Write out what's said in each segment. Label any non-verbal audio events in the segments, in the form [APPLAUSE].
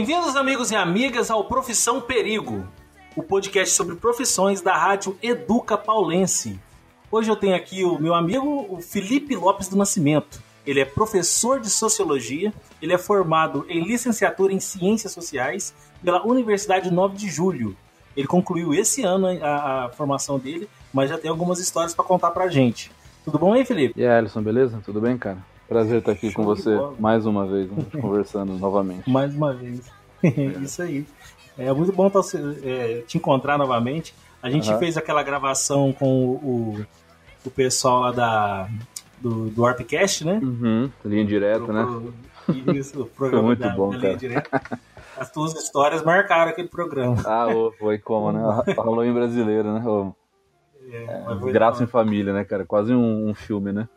Bem-vindos, amigos e amigas, ao Profissão Perigo, o podcast sobre profissões da rádio Educa Paulense. Hoje eu tenho aqui o meu amigo, o Felipe Lopes do Nascimento. Ele é professor de Sociologia, ele é formado em licenciatura em Ciências Sociais pela Universidade 9 de Julho. Ele concluiu esse ano a, a formação dele, mas já tem algumas histórias para contar pra gente. Tudo bom aí, Felipe? E aí, Alisson, beleza? Tudo bem, cara? Prazer estar aqui Show com você mais uma vez, né? [LAUGHS] conversando novamente. Mais uma vez. [LAUGHS] Isso aí. É muito bom tá, é, te encontrar novamente. A gente uhum. fez aquela gravação com o, o pessoal lá da, do, do Arpcast, né? Uhum. Linha direta, pro, né? Isso, o [LAUGHS] programa foi muito da, bom, da cara. Direta. As tuas histórias marcaram aquele programa. Ah, foi como, né? Em brasileiro, né? É, é, Graça em Família, né, cara? Quase um, um filme, né?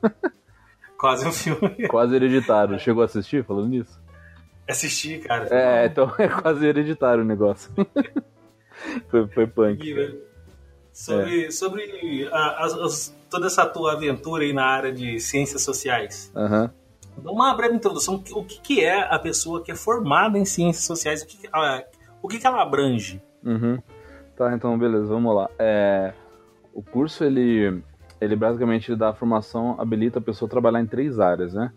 Quase um filme. [LAUGHS] Quase hereditário. Chegou a assistir falando nisso? Assisti, cara. É, então é quase hereditário o negócio. [LAUGHS] foi, foi punk. Né? Sobre, é. sobre a, as, toda essa tua aventura aí na área de ciências sociais. Uhum. Uma breve introdução. O que, que é a pessoa que é formada em ciências sociais? O que, a, o que, que ela abrange? Uhum. Tá, então beleza, vamos lá. É, o curso, ele ele basicamente dá a formação, habilita a pessoa a trabalhar em três áreas, né?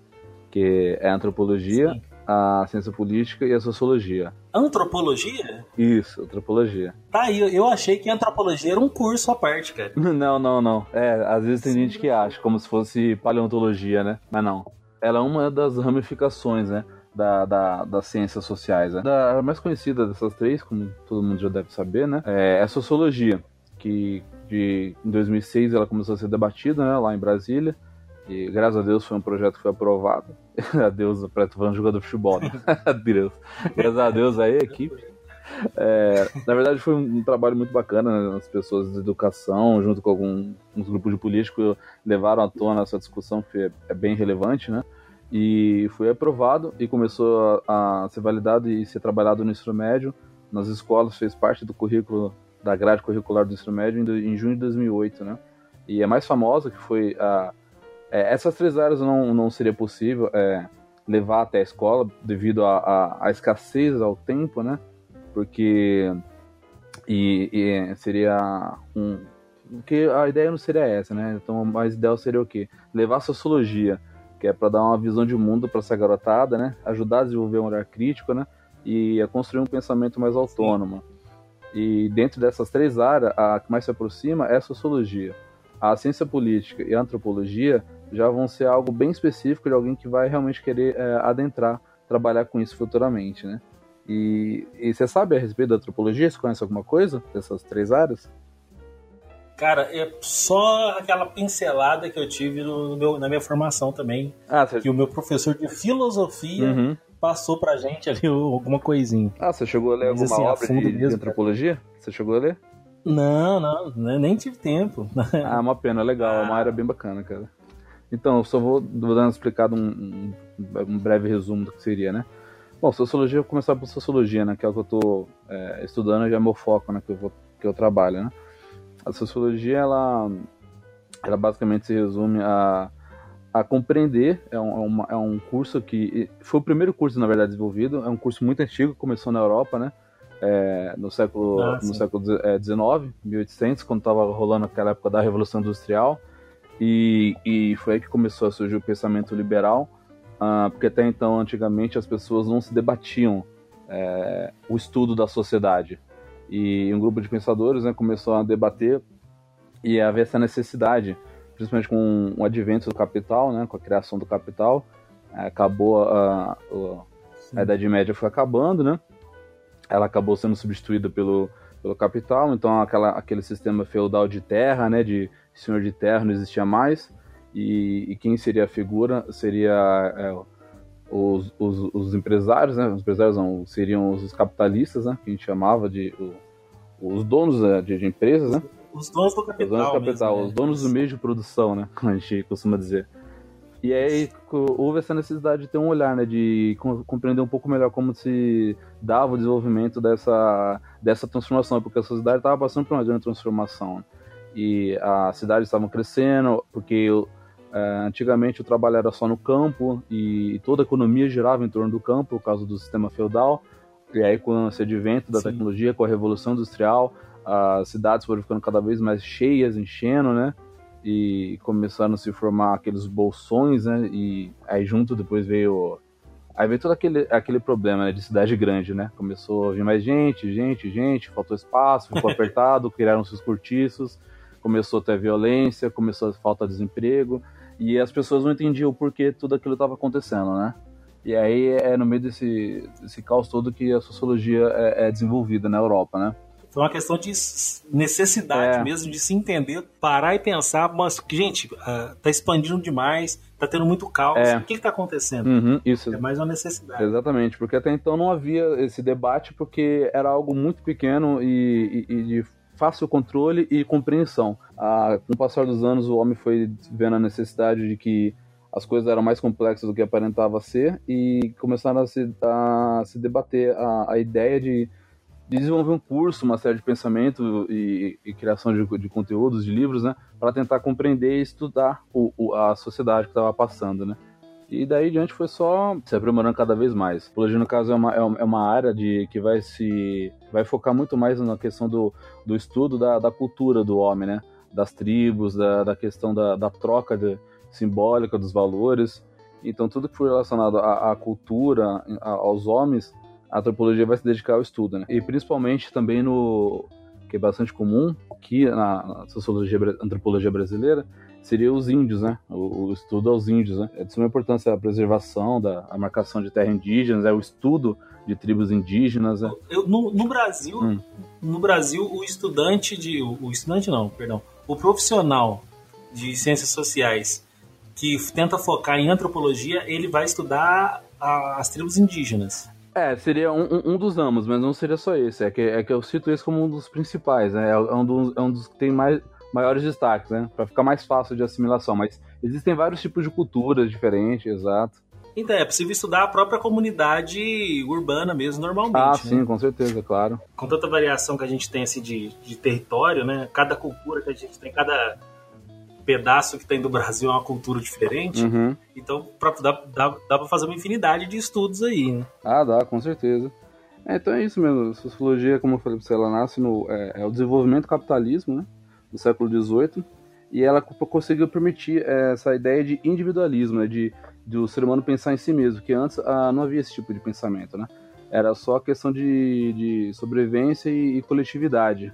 Que é a antropologia, Sim. a ciência política e a sociologia. Antropologia? Isso, antropologia. Tá aí, eu achei que antropologia era um curso à parte, cara. [LAUGHS] Não, não, não. É, às vezes tem Sim. gente que acha, como se fosse paleontologia, né? Mas não. Ela é uma das ramificações, né? Da, da, das ciências sociais. Né? Da, a mais conhecida dessas três, como todo mundo já deve saber, né? É a sociologia, que de em 2006 ela começou a ser debatida né, lá em Brasília. E graças a Deus foi um projeto que foi aprovado. a Deus, tô falando jogador de futebol, né? [LAUGHS] Deus. Graças a Deus aí, a equipe. É, na verdade foi um, trabalho muito bacana, né? as pessoas de educação, junto com alguns grupos de políticos, levaram à tona essa discussão que é, é bem relevante, né? E foi aprovado e começou a, a ser validado e ser trabalhado no ensino médio, nas escolas, fez parte do currículo da grade curricular do ensino médio em, em junho de 2008, né? E a mais famosa, que foi a... É, essas três áreas não, não seria possível é, levar até a escola devido à escassez ao tempo, né? Porque... E, e seria um... Porque a ideia não seria essa, né? Então, mais ideal seria o quê? Levar a sociologia, que é para dar uma visão de mundo para essa garotada, né? Ajudar a desenvolver um olhar crítico, né? E a construir um pensamento mais autônomo. Sim. E dentro dessas três áreas, a que mais se aproxima é a sociologia. A ciência política e a antropologia já vão ser algo bem específico de alguém que vai realmente querer é, adentrar, trabalhar com isso futuramente, né? E, e, você sabe a respeito da antropologia? Você conhece alguma coisa dessas três áreas? Cara, é só aquela pincelada que eu tive no meu, na minha formação também. Ah, você... Que o meu professor de filosofia uhum passou pra gente ali alguma coisinha. Ah, você chegou a ler Mas, alguma assim, obra de, mesmo, de antropologia? Você chegou a ler? Não, não, nem tive tempo. [LAUGHS] ah, uma pena, legal, é uma área bem bacana, cara. Então, eu só vou, vou dar uma explicada, um, um, um, breve resumo do que seria, né? Bom, sociologia, eu vou começar por sociologia, né? Que é o que eu tô é, estudando, já é meu foco, né? Que eu, vou, que eu trabalho, né? A sociologia, ela, ela basicamente se resume a a compreender. É um, é, uma, é um curso que foi o primeiro curso, na verdade, desenvolvido. É um curso muito antigo, começou na Europa, né? É, no século ah, no século XIX, 1800, quando estava rolando aquela época da Revolução Industrial. E, e foi aí que começou a surgir o pensamento liberal, uh, porque até então, antigamente, as pessoas não se debatiam é, o estudo da sociedade. E um grupo de pensadores né, começou a debater e a ver essa necessidade principalmente com o advento do capital, né, com a criação do capital, é, acabou a, a, a Idade Média foi acabando, né? Ela acabou sendo substituída pelo, pelo capital, então aquela, aquele sistema feudal de terra, né, de senhor de terra não existia mais, e, e quem seria a figura seria é, os, os, os, empresários, né, os empresários não, seriam os capitalistas, né, que a gente chamava de o, os donos né, de, de empresas, né? Os donos do capital. Os donos do capital, mesmo, os donos do meio de produção, né? Como a gente costuma dizer. E aí houve essa necessidade de ter um olhar, né, de compreender um pouco melhor como se dava o desenvolvimento dessa, dessa transformação, porque a sociedade estava passando por uma grande transformação. E as cidades estavam crescendo, porque é, antigamente o trabalho era só no campo e toda a economia girava em torno do campo por causa do sistema feudal. E aí, com esse advento da Sim. tecnologia, com a revolução industrial, as cidades foram ficando cada vez mais cheias, enchendo, né? E começaram a se formar aqueles bolsões, né? E aí junto depois veio Aí veio todo aquele, aquele problema né, de cidade grande, né? Começou a vir mais gente, gente, gente, faltou espaço, ficou [LAUGHS] apertado, criaram seus cortiços, começou a ter violência, começou a falta de desemprego, e as pessoas não entendiam o porquê tudo aquilo estava acontecendo, né? E aí é no meio desse, desse caos todo que a sociologia é, é desenvolvida na Europa, né? Foi uma questão de necessidade é. mesmo, de se entender, parar e pensar, mas, gente, uh, tá expandindo demais, tá tendo muito caos, é. o que que tá acontecendo? Uhum, isso. É mais uma necessidade. Exatamente, porque até então não havia esse debate, porque era algo muito pequeno e, e, e de fácil controle e compreensão. Ah, com o passar dos anos, o homem foi vendo a necessidade de que as coisas eram mais complexas do que aparentava ser e começaram a se, a se debater a, a ideia de desenvolver um curso, uma série de pensamento e, e criação de, de, conteúdos, de livros, né, para tentar compreender e estudar o, o, a sociedade que estava passando, né. E daí diante foi só se aprimorando cada vez mais. Psicologia, no caso, é uma, é uma área de, que vai se vai focar muito mais na questão do, do estudo da, da cultura do homem, né? Das tribos, da, da questão da, da troca de, simbólica dos valores. Então, tudo que for relacionado à, à cultura, aos homens, a antropologia vai se dedicar ao estudo, né? E principalmente também no que é bastante comum aqui na, na sociologia antropologia brasileira seria os índios, né? O, o, estudo aos índios, né? É de suma importância a preservação da a marcação de terra indígenas, é o estudo de tribos indígenas. Né? Eu, no, no, Brasil, hum. no Brasil, o estudante de, o estudante não, perdão, o profissional de ciências sociais que tenta focar em antropologia, ele vai estudar a, as tribos indígenas. É, seria um, um, dos ramos, mas não seria só esse. É que, é que eu cito esse como um dos principais, né? É um dos, é um dos que tem mais, maiores destaques, né? Para ficar mais fácil de assimilação. Mas existem vários tipos de culturas diferentes, exato. Então, é possível estudar a própria comunidade urbana mesmo, normalmente. Ah, né? sim, com certeza, claro. Com tanta variação que a gente tem assim, de, de território, né? Cada cultura que a gente tem, cada pedaço que tem do Brasil é uma cultura diferente. Uhum. Então, pra, dá, dá, dá pra fazer uma infinidade de estudos aí, né? Ah, dá, com certeza. É, então é isso mesmo. Sociologia, como eu falei pra você, ela nasce no é, é o desenvolvimento do capitalismo, né? Do século XVIII. E ela conseguiu permitir é, essa ideia de individualismo, né? De, de o ser humano pensar em si mesmo, que antes ah, não havia esse tipo de pensamento, né? Era só questão de, de sobrevivência e, e coletividade.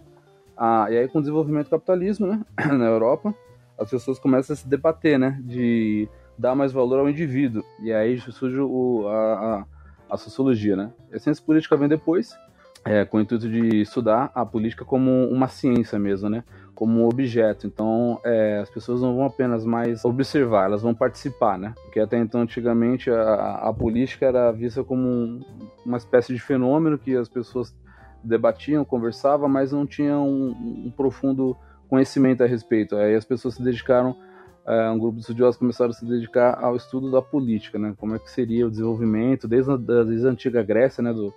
Ah, e aí, com o desenvolvimento do capitalismo, né? [CLEARS THROAT] Na Europa, as pessoas começam a se debater, né? De dar mais valor ao indivíduo. E aí surge o, a, a, a sociologia, né? A ciência política vem depois, é, com o intuito de estudar a política como uma ciência mesmo, né? Como um objeto. Então, é, as pessoas não vão apenas mais observar, elas vão participar, né? Porque até então, antigamente, a, a política era vista como um, uma espécie de fenômeno que as pessoas debatiam, conversavam, mas não tinham um, um profundo conhecimento a respeito. Aí as pessoas se dedicaram, uh, um grupo de estudiosos começaram a se dedicar ao estudo da política, né? Como é que seria o desenvolvimento desde a, desde a antiga Grécia, né? Do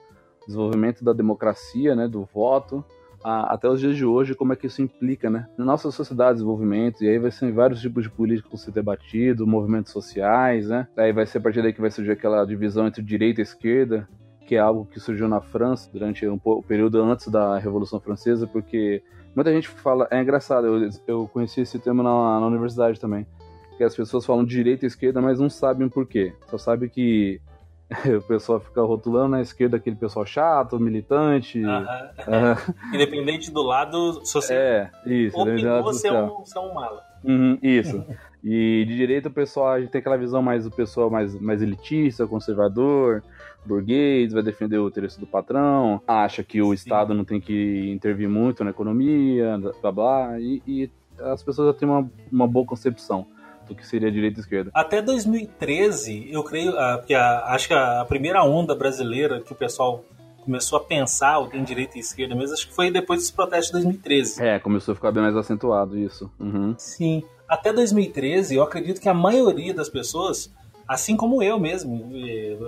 desenvolvimento da democracia, né? Do voto. Até os dias de hoje, como é que isso implica, né? Na nossa sociedade, desenvolvimento, e aí vai ser vários tipos de políticos ser debatido, movimentos sociais, né? Aí vai ser a partir daí que vai surgir aquela divisão entre direita e esquerda, que é algo que surgiu na França durante um período antes da Revolução Francesa, porque Muita gente fala, é engraçado, eu, eu conheci esse termo na, na universidade também, que as pessoas falam direita e esquerda, mas não sabem por quê. Só sabe que [LAUGHS] o pessoal fica rotulando na esquerda aquele pessoal chato, militante. Uh [LAUGHS] -huh. Independente do lado social. É, isso. Ou você é um, um mala. Uhum, isso. E de direita o pessoal, a gente tem aquela visão mais do pessoal mais, mais elitista, conservador, burguês, vai defender o interesse do patrão, acha que o Sim. Estado não tem que intervir muito na economia, blá blá, e, e as pessoas já têm uma, uma boa concepção do que seria direita e esquerda. Até 2013, eu creio, ah, porque acho que a primeira onda brasileira que o pessoal começou a pensar o tem direita e esquerda mesmo, acho que foi depois dos protestos de 2013. É, começou a ficar bem mais acentuado isso. Uhum. Sim. Até 2013, eu acredito que a maioria das pessoas assim como eu mesmo,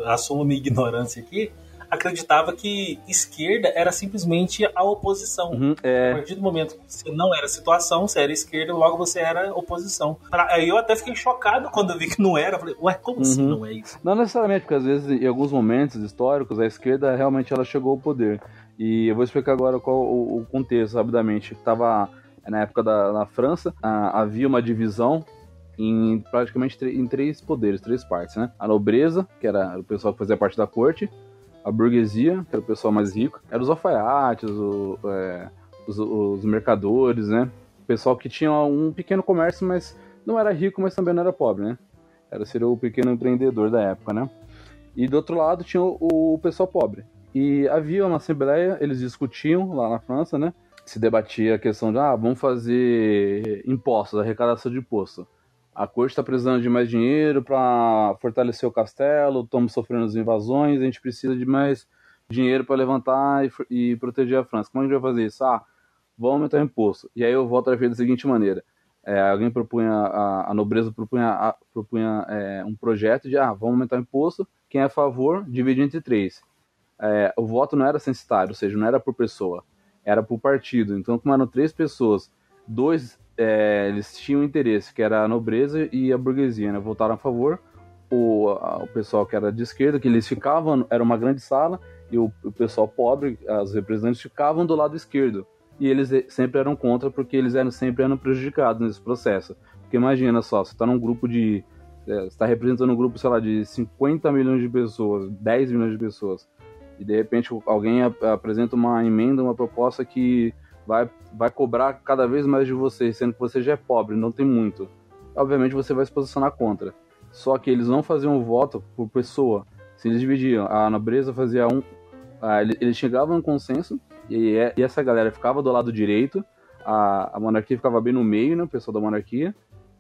assumo minha ignorância aqui, acreditava que esquerda era simplesmente a oposição. Uhum, é. A partir do momento que você não era situação, você era esquerda, logo você era oposição. Aí eu até fiquei chocado quando eu vi que não era. falei, ué, como assim Uhum. não é isso? Não necessariamente, porque às vezes, em alguns momentos históricos, a esquerda realmente ela chegou ao poder. E eu vou explicar agora qual o, o contexto, rapidamente. Estava na época da na França, ah, havia uma divisão em praticamente em três poderes, três partes, né? A nobreza, que era o pessoal que fazia parte da corte, a burguesia, que era o pessoal mais rico, eram os alfaiates, o- é, os, os mercadores, né? O pessoal que tinha um pequeno comércio, mas não era rico, mas também não era pobre, né? Era ser o pequeno empreendedor da época, né? E do outro lado tinha o, o pessoal pobre. E havia uma assembleia, eles discutiam lá na França, né? Se debatia a questão de, ah, vamos fazer impostos, arrecadação de imposto. A corte está precisando de mais dinheiro para fortalecer o castelo, estamos sofrendo as invasões, a gente precisa de mais dinheiro para levantar e, e proteger a França. Como a gente vai fazer isso? Ah, vamos aumentar o imposto. E aí o voto era feito da seguinte maneira: é, alguém propunha, a, a nobreza propunha, a- propunha é, um projeto de, ah, vamos aumentar o imposto, quem é a favor, divide entre três. É, o voto não era censitário, ou seja, não era por pessoa, era por partido. Então, como eram três pessoas, dois é, eles tinham interesse, que era a nobreza e a burguesia, né? Votaram a favor. O, a- o pessoal que era de esquerda, que eles ficavam, era uma grande sala, e o, o pessoal pobre, os representantes, ficavam do lado esquerdo. E eles eh, sempre eram contra, porque eles eram, sempre eram prejudicados nesse processo. Porque imagina só, você está num grupo de. eh, Você está representando um grupo, sei lá, de 50 milhões de pessoas, 10 milhões de pessoas. E de repente alguém ap- apresenta uma emenda, uma proposta que vai, vai cobrar cada vez mais de você, sendo que você já é pobre, não tem muito. Obviamente você vai se posicionar contra. Só que eles não faziam o voto por pessoa. Se eles dividiam, a nobreza fazia um. ah, ele- eles chegavam a um consenso, e, e essa galera ficava do lado direito, a, a monarquia ficava bem no meio, né, o pessoal da monarquia.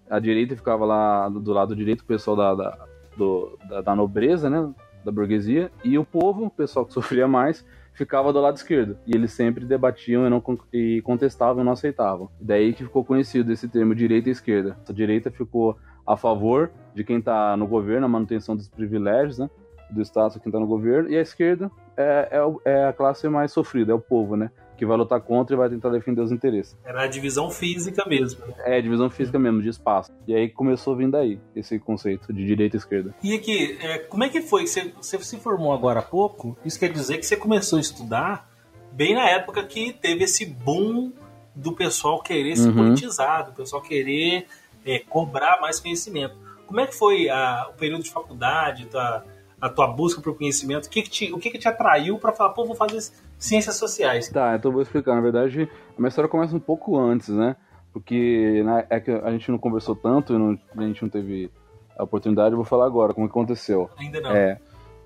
A direita ficava lá do lado direito, o pessoal da, da, do- da, da nobreza, né, da burguesia. E o povo, o pessoal que [LAUGHS] sofria mais, ficava do lado esquerdo. E eles sempre debatiam e, não, e contestavam e não aceitavam. Daí que ficou conhecido esse termo direita e esquerda. A direita ficou a favor de quem está no governo, a manutenção dos privilégios, né? Do Estado, quem está no governo. E a esquerda é, é, é a classe mais sofrida, é o povo, né? Que vai lutar contra e vai tentar defender os interesses. Era a divisão física mesmo. né? É, divisão física mesmo, de espaço. E aí começou a vir daí, esse conceito de direita e esquerda. E aqui, é, como é que foi? Você, você se formou agora há pouco? Isso quer dizer que você começou a estudar bem na época que teve esse boom do pessoal querer se Uhum. politizar, do pessoal querer é, cobrar mais conhecimento. Como é que foi a- o período de faculdade, tua- a tua busca por conhecimento? O que, que te, o que, que te atraiu para falar, pô, vou fazer ciências sociais? Tá, então eu vou explicar. Na verdade, a minha história começa um pouco antes, né? Porque na- é que a gente não conversou tanto, e não- a gente não teve a oportunidade, eu vou falar agora como que aconteceu. Ainda não. É,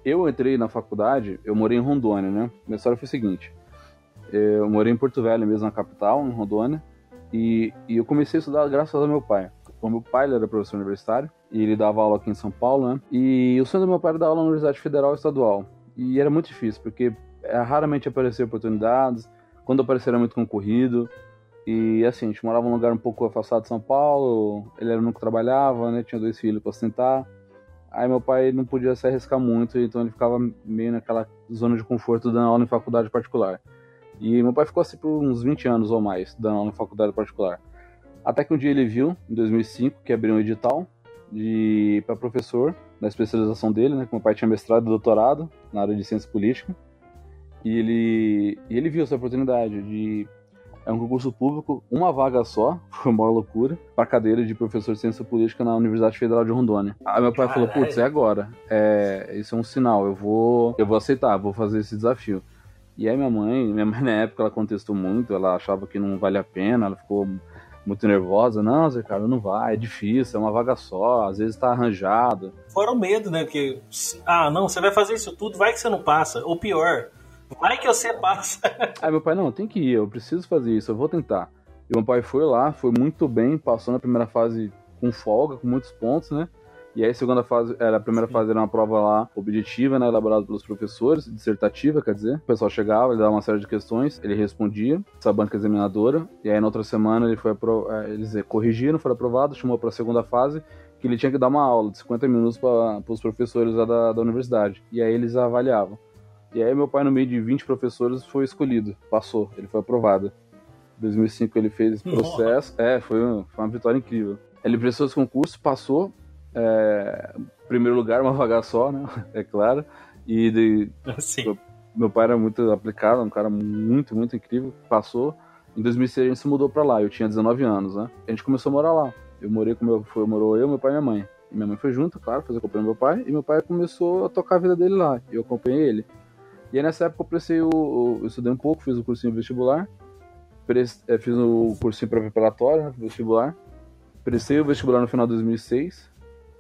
eu entrei na faculdade, eu morei em Rondônia, né? Minha história foi a seguinte: eu morei em Porto Velho mesmo, na capital, em Rondônia, e, e eu comecei a estudar graças ao meu pai. O meu pai ele era professor universitário e ele dava aula aqui em São Paulo, né? E o sonho do meu pai era dar aula na Universidade Federal e Estadual. E era muito difícil, porque raramente apareciam oportunidades, quando aparecia era muito concorrido. E assim, a gente morava num lugar um pouco afastado de São Paulo, ele era o único que trabalhava, né? Tinha dois filhos para sustentar. Aí meu pai não podia se arriscar muito, então ele ficava meio naquela zona de conforto dando aula em faculdade particular. E meu pai ficou assim por uns 20 anos ou mais dando aula em faculdade particular. Até que um dia ele viu, em 2005, que abriu um edital de para professor da especialização dele, né? Que meu pai tinha mestrado e doutorado na área de ciência política. E ele, e ele viu essa oportunidade de é um concurso público, uma vaga só, [LAUGHS] foi uma loucura, para cadeira de professor de ciência política na Universidade Federal de Rondônia. Aí meu pai falou, Caralho. putz, é agora. É, isso é um sinal, eu vou, eu vou aceitar, vou fazer esse desafio. E aí minha mãe, minha mãe [LAUGHS] na época ela contestou muito, ela achava que não vale a pena, ela ficou muito nervosa. Não, Zé cara, não vai, é difícil, é uma vaga só, às vezes tá arranjado. Fora o medo, né? Porque, ah, não, você vai fazer isso tudo, vai que você não passa. Ou pior, vai que você passa. Aí meu pai, não, tem que ir, eu preciso fazer isso, eu vou tentar. E meu pai foi lá, foi muito bem, passou na primeira fase com folga, com muitos pontos, né? E aí a segunda fase, era, a primeira Sim. fase era uma prova lá objetiva, né, elaborada pelos professores, dissertativa, quer dizer. O pessoal chegava, ele dava uma série de questões, ele respondia, essa banca examinadora, e aí na outra semana ele foi eh, eles corrigiram, foi aprovado, chamou para a segunda fase, que ele tinha que dar uma aula de 50 minutos para os professores lá da, da universidade. E aí eles avaliavam. E aí meu pai, no meio de 20 professores, foi escolhido, passou, ele foi aprovado. Em 2005 ele fez esse processo, Nossa. é, foi, uma, foi uma vitória incrível. Ele prestou esse concurso, passou, é, primeiro lugar, uma vaga só, né, [LAUGHS] é claro, e de, [LAUGHS] Sim. meu pai era muito aplicado, um cara muito, muito incrível, passou. Em 2006 a gente se mudou pra lá, eu tinha 19 anos, né, a gente começou a morar lá. Eu morei com meu, foi, morou eu, meu pai e minha mãe. E minha mãe foi junto, claro, fazer companhia meu pai, e meu pai começou a tocar a vida dele lá, e eu acompanhei ele. E aí nessa época eu prestei o. Eu estudei um pouco, fiz o cursinho vestibular, prestei, eh, fiz o cursinho preparatório, né, vestibular, prestei o vestibular no final de 2006,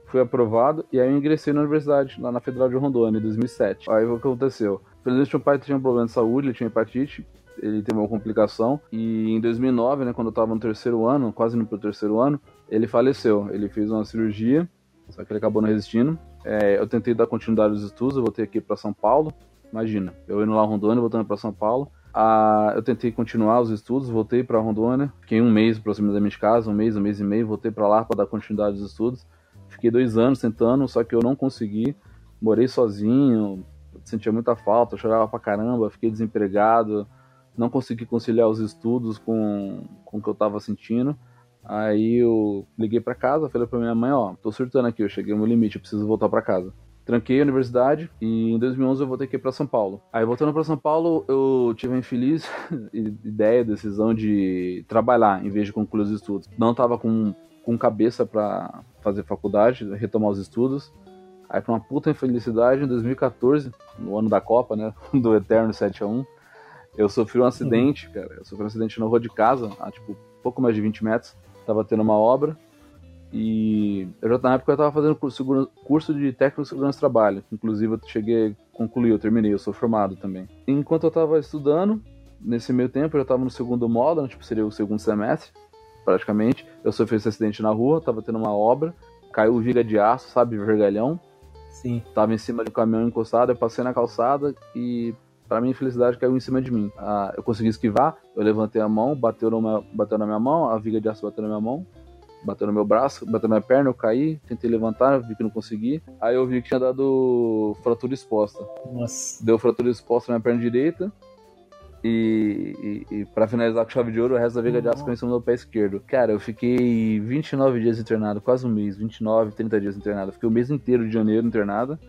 fui aprovado, e aí eu ingressei na universidade, lá na Federal de Rondônia, em 2007. Aí o que aconteceu? Felizmente meu pai tinha um problema de saúde, ele tinha hepatite, ele teve uma complicação, e em 2009, né, quando eu estava no terceiro ano, quase no terceiro ano, ele faleceu. Ele fez uma cirurgia, só que ele acabou não resistindo. É, eu tentei dar continuidade aos estudos, eu voltei aqui para São Paulo, Imagina, eu indo lá Rondônia, voltando para São Paulo. Ah, eu tentei continuar os estudos, voltei para Rondônia, fiquei um mês aproximadamente de casa, um mês, um mês e meio, voltei para lá para dar continuidade aos estudos. Fiquei dois anos tentando, só que eu não consegui. Morei sozinho, sentia muita falta, chorava pra caramba, fiquei desempregado, não consegui conciliar os estudos com, com o que eu tava sentindo. Aí eu liguei para casa, falei pra minha mãe, ó, tô surtando aqui, eu cheguei ao meu limite, eu preciso voltar para casa tranquei a universidade e em 2011 eu voltei aqui para São Paulo. Aí voltando para São Paulo, eu tive a infeliz [LAUGHS] ideia, decisão de trabalhar em vez de concluir os estudos. Não tava com, com cabeça para fazer faculdade, retomar os estudos. Aí com uma puta infelicidade, em 2014, no ano da Copa, né, [LAUGHS] do Eterno 7 a 1, eu sofri um acidente, uhum. cara. Eu sofri um acidente na rua de casa, a tipo pouco mais de 20 metros. Tava tendo uma obra e eu já na época eu estava fazendo curso, curso de técnico de segurança de trabalho. Inclusive eu cheguei a concluir, eu terminei, eu sou formado também. Enquanto eu estava estudando, nesse meio tempo eu já estava no segundo módulo, tipo seria o segundo semestre, praticamente. Eu sofri esse acidente na rua, estava tendo uma obra, caiu viga de aço, sabe, vergalhão. Sim. Tava em cima de um caminhão encostado, eu passei na calçada e para minha infelicidade caiu em cima de mim. Ah, eu consegui esquivar, eu levantei a mão, bateu, numa, bateu na minha mão, a viga de aço bateu na minha mão, bateu no meu braço, bateu na minha perna, eu caí, tentei levantar, vi que não consegui. Aí eu vi que tinha dado fratura exposta. Nossa. Deu fratura exposta na minha perna direita. E, e, e para finalizar com chave de ouro, o resto da viga de aço caiu em cima do pé esquerdo. Cara, eu fiquei 29 dias internado, quase um mês, 29, 30 dias internado. Fiquei o mês inteiro de janeiro internado.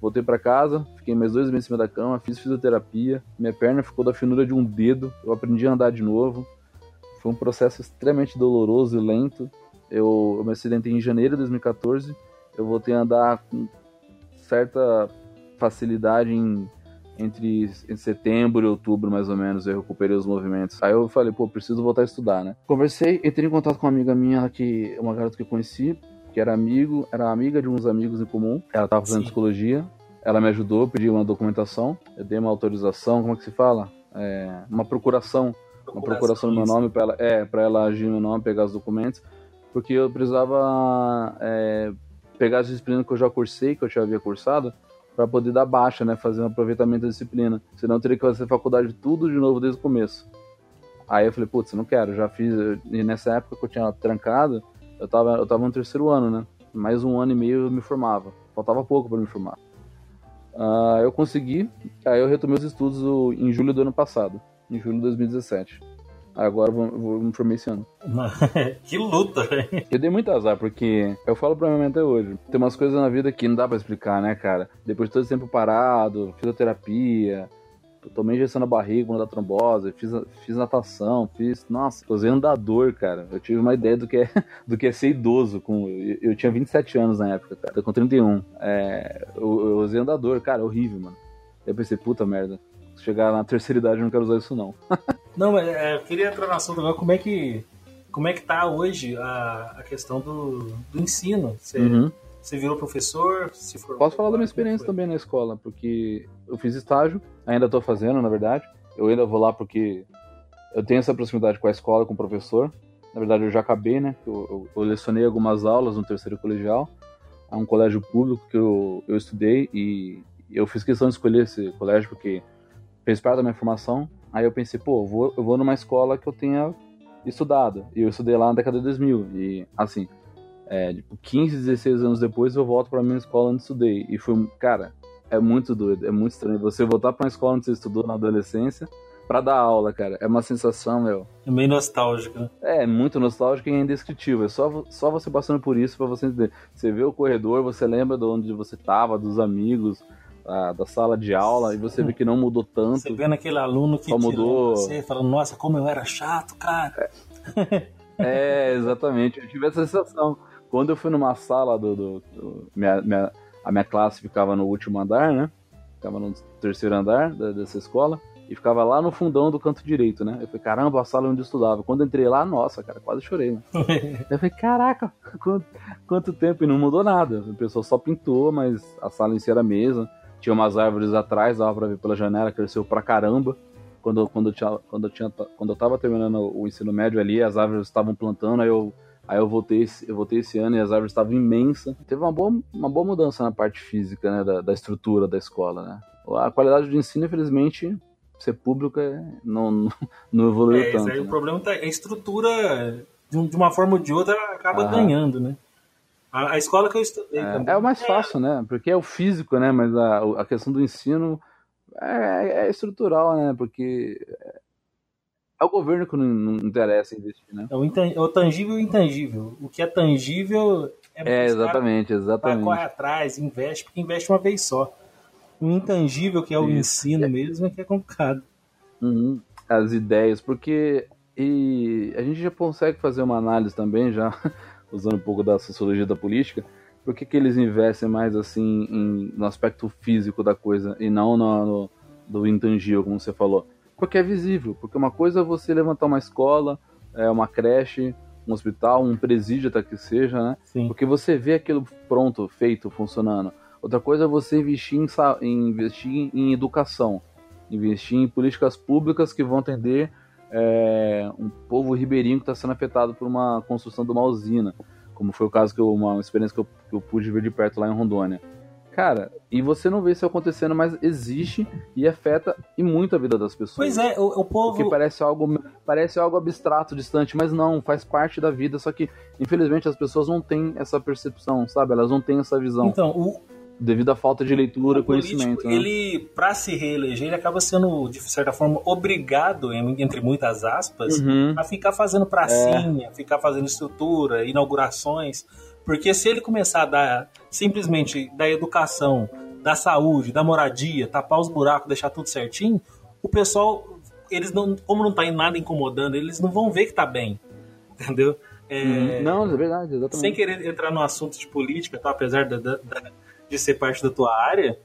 Voltei para casa, fiquei mais dois meses em cima da cama, fiz fisioterapia. Minha perna ficou da finura de um dedo. Eu aprendi a andar de novo. Foi um processo extremamente doloroso e lento. Eu, eu me acidentei em janeiro de 2014. Eu voltei a andar com certa facilidade em, entre, entre setembro e outubro, mais ou menos. Eu recuperei os movimentos. Aí eu falei, pô, preciso voltar a estudar, né? Conversei, entrei em contato com uma amiga minha, que uma garota que eu conheci, que era amigo, era amiga de uns amigos em comum. Ela estava fazendo Sim. psicologia. Ela me ajudou, pediu uma documentação. Eu dei uma autorização, como é que se fala? É, uma procuração uma procuração do meu nome para ela, é, para ela agir no meu nome, pegar os documentos, porque eu precisava é, pegar as disciplinas que eu já cursei, que eu já havia cursado, para poder dar baixa, né, fazer um aproveitamento da disciplina. Senão eu teria que fazer faculdade tudo de novo desde o começo. Aí eu falei, putz, não quero, já fiz, e nessa época que eu tinha trancado, eu tava, eu tava no terceiro ano, né? Mais um ano e meio eu me formava. Faltava pouco para me formar. Uh, eu consegui, aí eu retomei os estudos em julho do ano passado em julho de 2017. Agora me formar esse ano. que luta, velho. Eu dei muito azar, porque eu falo pra minha mãe até hoje. Tem umas coisas na vida que não dá pra explicar, né, cara? Depois de todo esse tempo parado, fisioterapia, tomei injeção na barriga quando da trombose, fiz, fiz natação, fiz. Nossa, usei andador, cara. Eu tive uma ideia do que é, [LAUGHS] do que é ser idoso. Com, eu, eu tinha 27 anos na época, cara. Tô com 31. É, eu, eu usei andador, cara, horrível, mano. Eu pensei, puta merda chegar na terceira idade eu não quero usar isso não. [LAUGHS] não, mas é, eu queria entrar no assunto agora, como é que como é que tá hoje a, a questão do, do ensino? Você, uhum. você virou professor? Se for, Posso falar da minha experiência também na escola, porque eu fiz estágio, ainda estou fazendo, na verdade. Eu ainda vou lá porque eu tenho essa proximidade com a escola, com o professor. Na verdade, eu já acabei, né? Eu, eu, eu lecionei algumas aulas no terceiro colegial. É um colégio público que eu, eu estudei e eu fiz questão de escolher esse colégio porque fez parte da minha formação. Aí eu pensei, pô, eu vou, eu vou numa escola que eu tenha estudado. E eu estudei lá na década de 2000. E, assim, é, tipo, 15, 16 anos depois eu volto pra minha escola onde estudei. E foi, cara, É muito doido, é muito estranho. Você voltar pra uma escola onde você estudou na adolescência para dar aula, cara. É uma sensação, meu. É meio nostálgico, né? É, muito nostálgico e indescritível. É só, só você passando por isso para você entender. Você vê o corredor, você lembra de onde você tava, dos amigos, a, da sala de aula, e você vê que não mudou tanto. Você vê naquele aluno que mudou. você falando, nossa, como eu era chato, cara. É, é, exatamente. Eu tive essa sensação. Quando eu fui numa sala do. do, do minha, minha, a minha classe ficava no último andar, né? Ficava no terceiro andar dessa escola e ficava lá no fundão do canto direito, né? Eu falei, caramba, a sala onde eu estudava. Quando eu entrei lá, nossa, cara, quase chorei, né? [LAUGHS] eu falei, caraca, quanto, quanto, tempo? E não mudou nada. O pessoal só pintou, mas a sala em si era a mesma. Tinha umas árvores atrás, dava pra ver pela janela, cresceu pra caramba. Quando, quando, eu, tinha, quando, eu, tinha, quando eu tava terminando o ensino médio ali, as árvores estavam plantando, aí eu Aí eu voltei, eu voltei esse ano e as árvores estavam imensas. Teve uma boa, uma boa mudança na parte física, né, da, da estrutura da escola, né. A qualidade do ensino, infelizmente, ser público é, não, [LAUGHS] não evoluiu é, tanto. Aí né? O problema tá, a estrutura, de uma forma ou de outra, acaba ganhando, né? A, a, escola que eu estudei é, também. É o mais fácil, né? Porque é o físico, né? Mas a, a questão do ensino é, é estrutural, né? Porque é o governo que não, não interessa investir, né? É o, é o, tangível e o intangível. O que é tangível é, é exatamente, exatamente. Corre atrás, investe, porque investe uma vez só o intangível que é o Isso. ensino mesmo é que é complicado. Uhum. As ideias, porque e a gente já consegue fazer uma análise também, já usando um pouco da sociologia da política, por que, que eles investem mais assim em, no aspecto físico da coisa e não no, no, do intangível, como você falou? Porque é visível, porque uma coisa é você levantar uma escola, é uma creche, um hospital, um presídio até que seja, né? Sim. Porque você vê aquilo pronto, feito, funcionando. Outra coisa é você investir em, investir em educação, investir em políticas públicas que vão atender é, um povo ribeirinho que está sendo afetado por uma construção de uma usina, como foi o caso que eu, uma experiência que eu, que eu pude ver de perto lá em Rondônia. Cara, e você não vê isso acontecendo, mas existe e afeta e muito a vida das pessoas. Pois é, o, o povo. Porque parece algo, parece algo abstrato, distante, mas não, faz parte da vida. Só que, infelizmente, as pessoas não têm essa percepção, sabe? Elas não têm essa visão. Então, o, devido à falta de leitura, e conhecimento. Né? Ele, para se reeleger, ele acaba sendo, de certa forma, obrigado, entre muitas aspas, uhum. a ficar fazendo pracinha, é. ficar fazendo estrutura, inaugurações. Porque se ele começar a dar simplesmente da educação, da saúde, da moradia, tapar os buracos, deixar tudo certinho, o pessoal, eles não, como não tá em nada incomodando, eles não vão ver que tá bem. [LAUGHS] Entendeu? É, uhum. não, é verdade, exatamente. Sem querer entrar no assunto de política, tá? apesar da, da, de ser parte da tua área,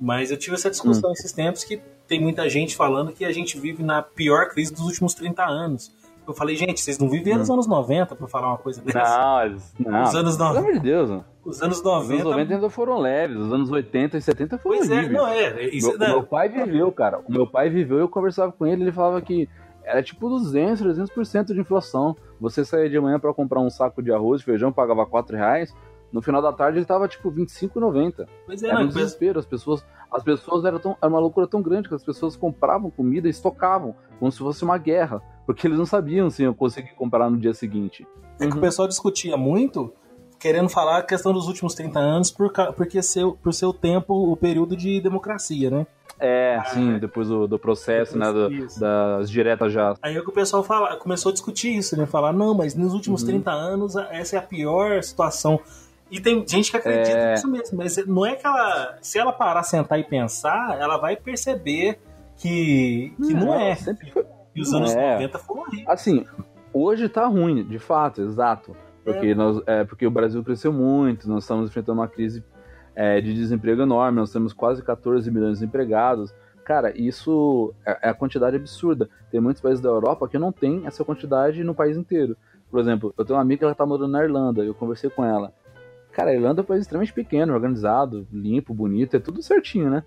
mas eu tive essa discussão hum. esses tempos que tem muita gente falando que a gente vive na pior crise dos últimos 30 anos. Eu falei, gente, vocês não viveram hum. os anos 90 pra falar uma coisa dessa. Não, não. Os anos 90. Pelo amor de Deus. Não. Os anos 90. Os anos 90 ainda foram leves, os anos 80 e 70 foram Pois horríveis. é, não é. Isso meu, não. meu pai viveu, cara. O meu pai viveu, eu conversava com ele, ele falava que era tipo 200, 300% de inflação. Você saía de manhã para comprar um saco de arroz e feijão, pagava 4 reais. No final da tarde ele tava tipo 25,90. Pois é, era um desespero. As pessoas, as pessoas eram tão, era uma loucura tão grande que as pessoas compravam comida e estocavam, como se fosse uma guerra, porque eles não sabiam se iam conseguir comprar no dia seguinte. É que uhum. o pessoal discutia muito, querendo falar a questão dos últimos 30 anos, por, porque seu, por seu tempo, o período de democracia, né? É, ah, sim, depois do, do processo, né, do, das diretas já. Aí é que o pessoal fala, começou a discutir isso, né? Falar, não, mas nos últimos uhum. 30 anos essa é a pior situação. E tem gente que acredita é... nisso mesmo, mas não é que ela. Se ela parar, sentar e pensar, ela vai perceber que, que não, não é. Sempre foi. E os anos é. 90 foram horríveis. Assim, hoje tá ruim, de fato, exato. Porque, é. Nós, é, porque o Brasil cresceu muito, nós estamos enfrentando uma crise é, de desemprego enorme, nós temos quase 14 milhões de empregados. Cara, isso é, é a quantidade absurda. Tem muitos países da Europa que não tem essa quantidade no país inteiro. Por exemplo, eu tenho uma amiga que ela tá morando na Irlanda, eu conversei com ela. Cara, a Irlanda é um país extremamente pequeno, organizado, limpo, bonito, é tudo certinho, né?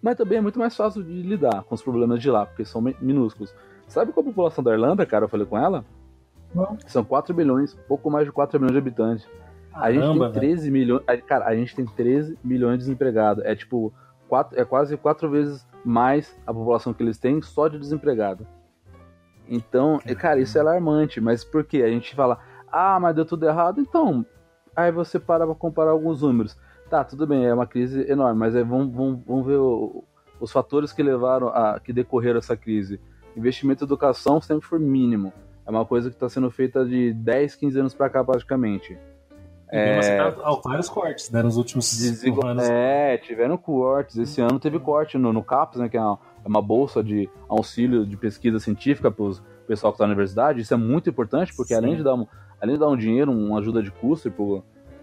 Mas também é muito mais fácil de lidar com os problemas de lá, porque são minúsculos. Sabe qual a população da Irlanda, cara? Eu falei com ela? Não. São 4 milhões, pouco mais de 4 milhões de habitantes. Caramba, a gente tem 13 velho. milhões. Cara, a gente tem 13 milhões de desempregados. É tipo, quatro, é quase quatro vezes mais a população que eles têm só de desempregado. Então, cara, isso é alarmante. Mas por quê? A gente fala, ah, mas deu tudo errado. Então, Aí você para pra comparar alguns números. Tá, tudo bem, é uma crise enorme, mas é, vamos, vamos, vamos ver o, os fatores que levaram a que decorreram essa crise. Investimento em educação sempre foi mínimo. É uma coisa que está sendo feita de 10, 15 anos para cá, praticamente. É... Tá, vários cortes, né, nos últimos Desigual... anos. É, tiveram cortes. Esse ano teve corte no, no CAPES, né, que é uma, é uma bolsa de auxílio de pesquisa científica para o pessoal que está na universidade. Isso é muito importante, porque além de, dar um, além de dar um dinheiro, uma ajuda de custo para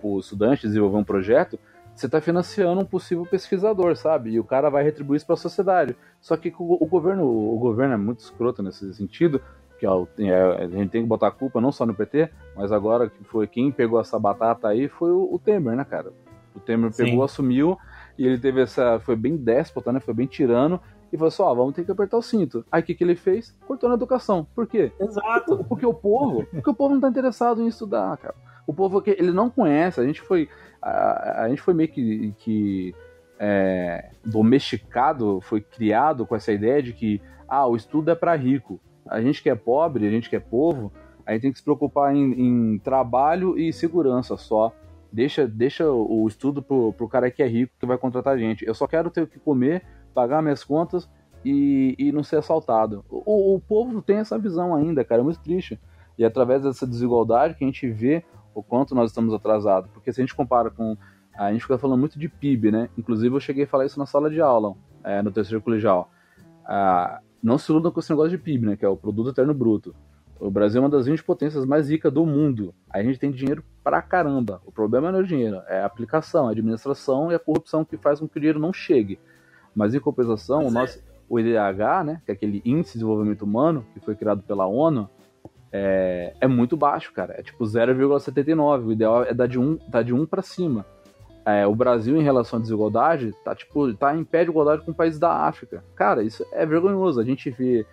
o estudante desenvolver um projeto, você está financiando um possível pesquisador, sabe? E o cara vai retribuir isso para a sociedade. Só que o, o, governo, o governo é muito escroto nesse sentido, que ó, é, a gente tem que botar a culpa não só no PT, mas agora que foi quem pegou essa batata aí foi o, o Temer, né, cara? O Temer pegou, Sim. assumiu e ele teve essa, foi bem déspota, né? Foi bem tirano e falou assim: ó, vamos ter que apertar o cinto. Aí o que, que ele fez? Cortou na educação. Por quê? Exato. Porque o povo, porque o povo não tá interessado em estudar, cara. O povo que ele não conhece, a gente foi a, a gente foi meio que, que é, domesticado, foi criado com essa ideia de que ah, o estudo é para rico. A gente que é pobre, a gente que é povo, a gente tem que se preocupar em, em trabalho e segurança só. Deixa, deixa o estudo pro, pro cara que é rico que vai contratar a gente. Eu só quero ter o que comer, pagar minhas contas e, e não ser assaltado. O, o povo tem essa visão ainda, cara, é muito triste. E é através dessa desigualdade que a gente vê o quanto nós estamos atrasados. Porque se a gente compara com. A gente fica falando muito de PIB, né? Inclusive eu cheguei a falar isso na sala de aula, é, no terceiro colegial. Ah, não se iluda com esse negócio de PIB, né? Que é o Produto Eterno Bruto. O Brasil é uma das 20 potências mais ricas do mundo. A gente tem dinheiro pra caramba. O problema não é o dinheiro, é a aplicação, a administração e a corrupção que faz com que o dinheiro não chegue. Mas em compensação, o nosso, o IDH, né, que é aquele Índice de Desenvolvimento Humano, que foi criado pela ONU, é, é muito baixo, cara. É tipo 0,79. O ideal é dar de 1, dar de 1 para cima. É, o Brasil, em relação à desigualdade, tá, tipo, tá em pé de igualdade com países da África. Cara, isso é vergonhoso. A gente vê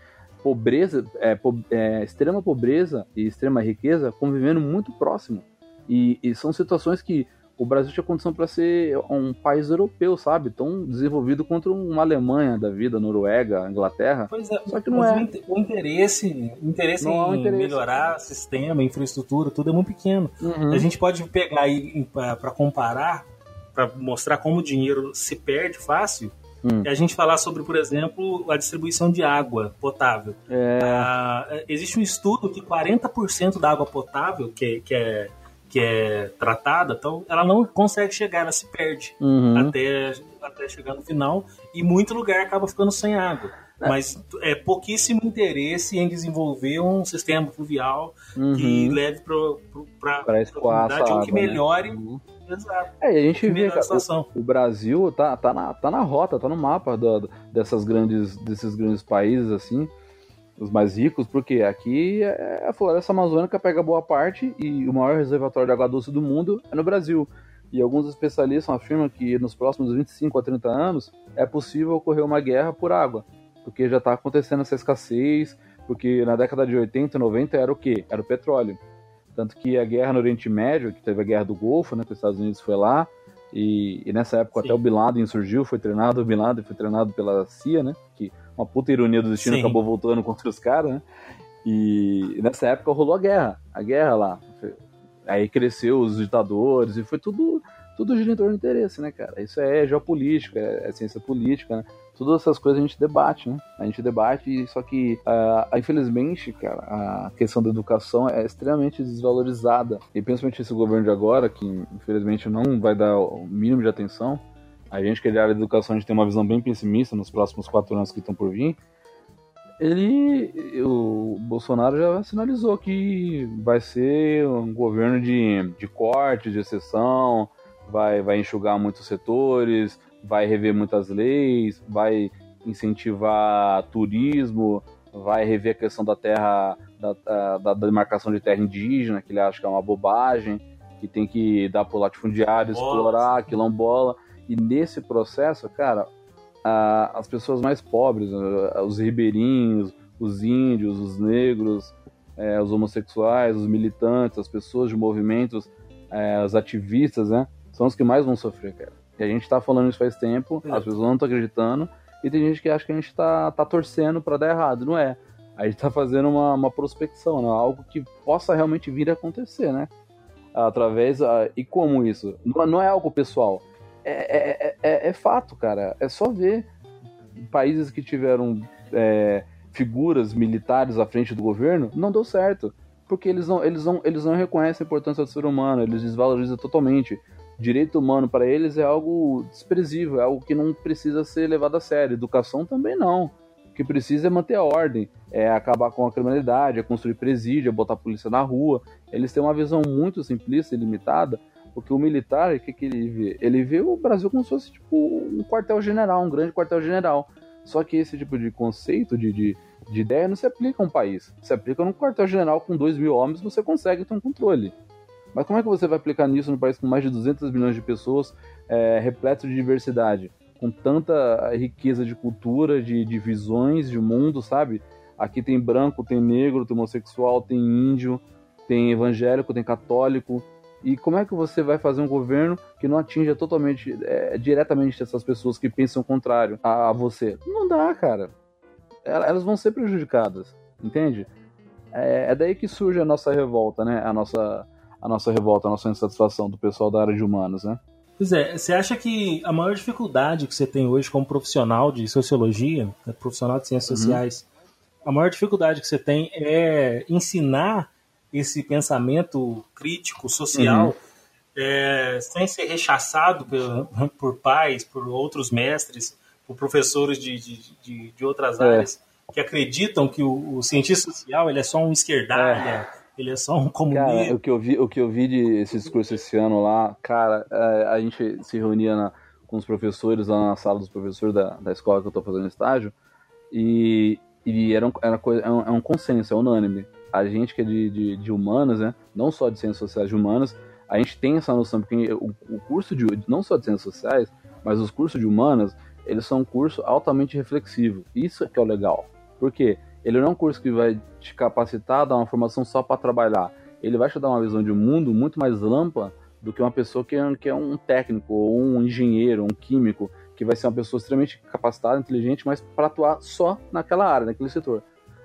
pobreza, é, po é, extrema pobreza e extrema riqueza convivendo muito próximo. E, e são situações que o Brasil tinha condição para ser um país europeu, sabe? Tão desenvolvido quanto uma Alemanha da vida, Noruega, Inglaterra. Pois é, só que não é. O interesse, o interesse não em interesse. melhorar sistema, infraestrutura, tudo é muito pequeno. Uhum. A gente pode pegar aí para comparar, para mostrar como o dinheiro se perde fácil. Hum. a gente falar sobre, por exemplo, a distribuição de água potável. É. Ah, existe um estudo que 40% da água potável, que, que é que é tratada, então ela não consegue chegar, ela se perde uhum. até, até chegar no final e muito lugar acaba ficando sem água. É. Mas é pouquíssimo interesse em desenvolver um sistema fluvial uhum. que leve para a comunidade ou que né? melhore. Né? Exato. É, a gente vê que o, o, Brasil tá, tá, na, tá na rota, tá no mapa dessas grandes, desses grandes países assim os mais ricos, porque aqui é a floresta amazônica pega boa parte e o maior reservatório de água doce do mundo é no Brasil. E alguns especialistas afirmam que nos próximos 25 a 30 anos é possível ocorrer uma guerra por água, porque já está acontecendo essa escassez, porque na década de 80 90 era o quê? Era o petróleo. Tanto que a guerra no Oriente Médio, que teve a guerra do Golfo, né, que os Estados Unidos foi lá, e, e nessa época Sim. até o Bin Laden surgiu, foi treinado, o Bin Laden foi treinado pela CIA, né, que uma puta ironia do destino, Sim. acabou voltando contra os caras, né? E nessa época rolou a guerra, a guerra lá. Aí cresceu os ditadores e foi tudo tudo gira em torno do interesse, né, cara? Isso é geopolítica, é, é, ciência política, né? Todas essas coisas a gente debate, né? A gente debate, só que, uh, infelizmente, cara, a questão da educação é extremamente desvalorizada. E principalmente esse governo de agora, que infelizmente não vai dar o mínimo de atenção, a gente que é da área de educação, a gente tem uma visão bem pessimista nos próximos quatro anos que estão por vir. Ele, o Bolsonaro já sinalizou que vai ser um governo de, de corte, de exceção, vai, vai enxugar muitos setores, vai rever muitas leis, vai incentivar turismo, vai rever a questão da terra, da, da, da demarcação de terra indígena, que ele acha que é uma bobagem, que tem que dar pro latifundiário, explorar, quilombola. E nesse processo, cara, a, as pessoas mais pobres, os ribeirinhos, os índios, os negros, é, os homossexuais, os militantes, as pessoas de movimentos, é, os ativistas, né? São os que mais vão sofrer, cara. E a gente tá falando isso faz tempo, é. as pessoas não estão acreditando, e tem gente que acha que a gente tá, tá torcendo para dar errado. Não é. A gente tá fazendo uma, uma prospecção, né? Algo que possa realmente vir a acontecer, né? Através. Uh, e como isso? Não, não é algo pessoal é, é, é, fato, cara. É só ver países que tiveram figuras militares à frente do governo, não deu certo. Porque eles não, eles não, eles não reconhecem a importância do ser humano, eles desvalorizam totalmente. Direito humano para eles é algo desprezível, é algo que não precisa ser levado a sério. Educação também não. O que precisa é manter a ordem, é acabar com a criminalidade, é construir presídio, é botar a polícia na rua. Eles têm uma visão muito simplista e limitada, porque o militar, o que, que ele vê? Ele vê o Brasil como se fosse tipo um quartel-general, um grande quartel-general. Só que esse tipo de conceito de, de, de, ideia não se aplica a um país. Se aplica num quartel-general com 2 mil homens, você consegue ter um controle. Mas como é que você vai aplicar nisso num país com mais de 200 milhões de pessoas, é, repleto de diversidade, com tanta riqueza de cultura, de, de visões de mundo, sabe? Aqui tem branco, tem negro, tem homossexual, tem índio, tem evangélico, tem católico, e como é que você vai fazer um governo que não atinja totalmente, é, diretamente essas pessoas que pensam o contrário a, a, você? Não dá, cara. Elas vão ser prejudicadas, entende? É, é, daí que surge a nossa revolta, né? A nossa, a nossa revolta, a nossa insatisfação do pessoal da área de humanos, né? Pois é, você acha que a maior dificuldade que você tem hoje como profissional de sociologia, né, profissional de ciências uhum. sociais, a maior dificuldade que você tem é ensinar esse pensamento crítico, social, uhum. é, sem ser rechaçado por, por, pais, por outros mestres, por professores de, de, de, de outras é. áreas, que acreditam que o, o, cientista social ele é só um esquerdalha, é. ele é só um comunista. Cara, o que eu vi, o que eu vi de esse discurso esse ano lá, cara, é, a gente se reunia na, com os professores lá na sala dos professores da, da escola que eu estou fazendo estágio, e, e era, um, era coisa, é, um, é um consenso, é unânime a gente que é de, de, de, humanas, né? Não só de ciências sociais de humanas, a gente tem essa noção, porque o, o curso de, não só de ciências sociais, mas os cursos de humanas, eles são um curso altamente reflexivo. Isso é que é o legal. Por quê? Ele não é um curso que vai te capacitar dar uma formação só para trabalhar. Ele vai te dar uma visão de mundo muito mais ampla do que uma pessoa que é, que é um técnico, ou um engenheiro, um químico, que vai ser uma pessoa extremamente capacitada, inteligente, mas para atuar só naquela área, naquele setor.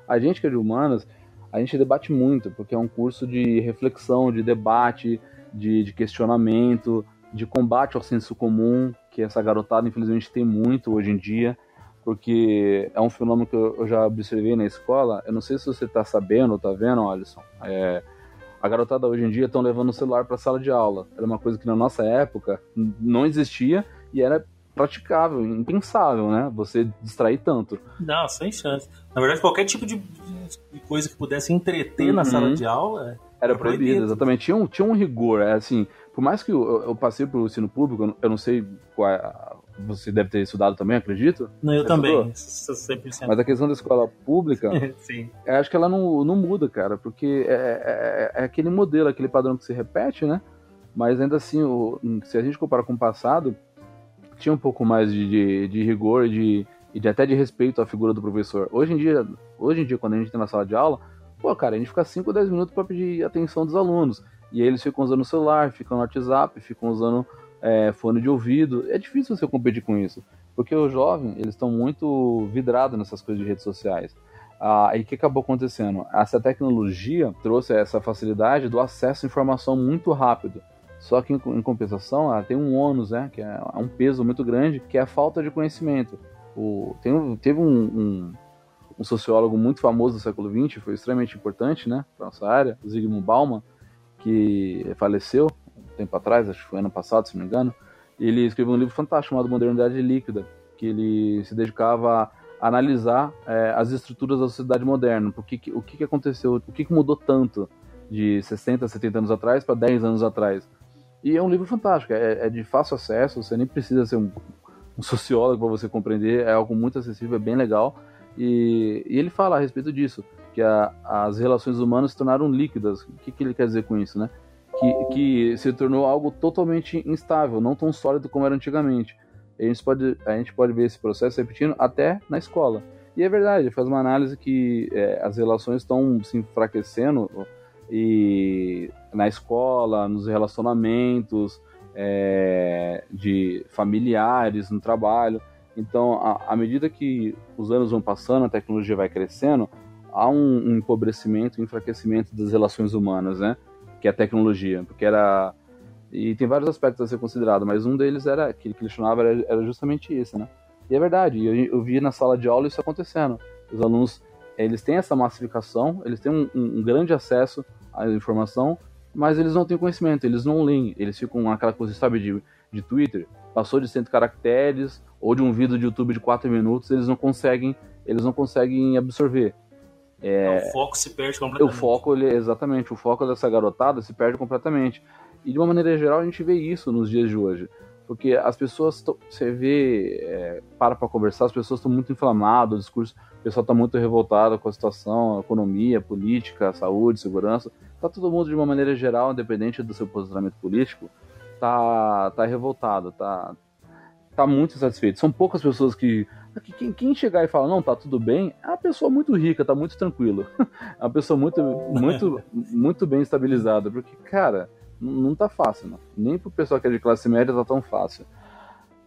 A gente que é de humanas, a gente debate muito, porque é um curso de reflexão, de debate, de, de questionamento, de combate ao senso comum, que essa garotada infelizmente tem muito hoje em dia, porque é um fenômeno que eu já observei na escola. Eu não sei se você está sabendo ou está vendo, Alisson. É, a garotada hoje em dia estão levando o celular para a sala de aula. Era uma coisa que na nossa época não existia e era praticável, impensável, né? Você distrair tanto. Não, sem chance. Na verdade, qualquer tipo de coisa que pudesse entreter uhum. na sala de aula era proibido, proibido, exatamente. Tinha um, tinha um rigor, é assim, por mais que eu, eu passei pelo ensino público, eu não sei qual é, você deve ter estudado também, acredito? Não, eu você também, 100%. Mas a questão da escola pública, [LAUGHS] acho que ela não, não muda, cara, porque é, é, é, aquele modelo, aquele padrão que se repete, né? Mas ainda assim, o, se a gente comparar com o passado, tinha um pouco mais de, de, de rigor de, e de, até de respeito à figura do professor. Hoje em dia, hoje em dia quando a gente está na sala de aula, pô, cara, a gente fica 5 ou 10 minutos para pedir atenção dos alunos. E aí eles ficam usando o celular, ficam no WhatsApp, ficam usando é, fone de ouvido. É difícil você competir com isso. Porque os jovens, eles estão muito vidrados nessas coisas de redes sociais. Ah, e o que acabou acontecendo? Essa tecnologia trouxe essa facilidade do acesso à informação muito rápido. Só que, em, compensação, ela tem um ônus, né, que é, é um peso muito grande, que é a falta de conhecimento. O, tem, teve um, um, um, sociólogo muito famoso do século XX, foi extremamente importante né, para nossa área, Zygmunt Bauman, que faleceu um tempo atrás, acho que foi ano passado, se não me engano. Ele escreveu um livro fantástico chamado Modernidade Líquida, que ele se dedicava a analisar é, as estruturas da sociedade moderna, porque, o que, que aconteceu, o que, que mudou tanto de 60, 70 anos atrás para 10 anos atrás e é um livro fantástico, é, é de fácil acesso, você nem precisa ser um, um sociólogo para você compreender, é algo muito acessível, é bem legal. E, e ele fala a respeito disso, que a, as relações humanas se tornaram líquidas. O que, que ele quer dizer com isso, né? Que, que se tornou algo totalmente instável, não tão sólido como era antigamente. A gente pode, a gente pode ver esse processo repetindo até na escola. E é verdade, faz uma análise que é, as relações estão se enfraquecendo e na escola, nos relacionamentos é, de familiares, no trabalho. Então, à medida que os anos vão passando, a tecnologia vai crescendo, há um, um empobrecimento, um enfraquecimento das relações humanas, né? Que é a tecnologia, porque era E tem vários aspectos a ser considerado, mas um deles era, que ele questionava, era, era justamente esse, né? E é verdade, eu, eu vi na sala de aula isso acontecendo. Os alunos, eles têm essa massificação, eles têm um, um grande acesso à informação, mas eles não têm conhecimento, eles não leem, eles ficam aquela coisa, sabe, de, de Twitter, passou de 100 caracteres, ou de um vídeo de YouTube de 4 minutos, eles não conseguem, eles não conseguem absorver. É, o foco se perde completamente. O foco, ele, exatamente, o foco dessa garotada se perde completamente. E de uma maneira geral a gente vê isso nos dias de hoje. Porque as pessoas, você vê, é, para para conversar, as pessoas estão muito inflamadas, o discurso, o pessoal está muito revoltado com a situação, a economia, política, saúde, segurança. Tá todo mundo de uma maneira geral, independente do seu posicionamento político, tá, tá revoltado, tá, tá muito satisfeito. São poucas pessoas que quem, quem, chegar e falar, não, tá tudo bem, é uma pessoa muito rica, tá muito tranquilo. [LAUGHS] É uma pessoa muito, muito, muito bem estabilizada. Porque, cara, não tá fácil, não. Nem pro pessoal que é de classe média tá tão fácil.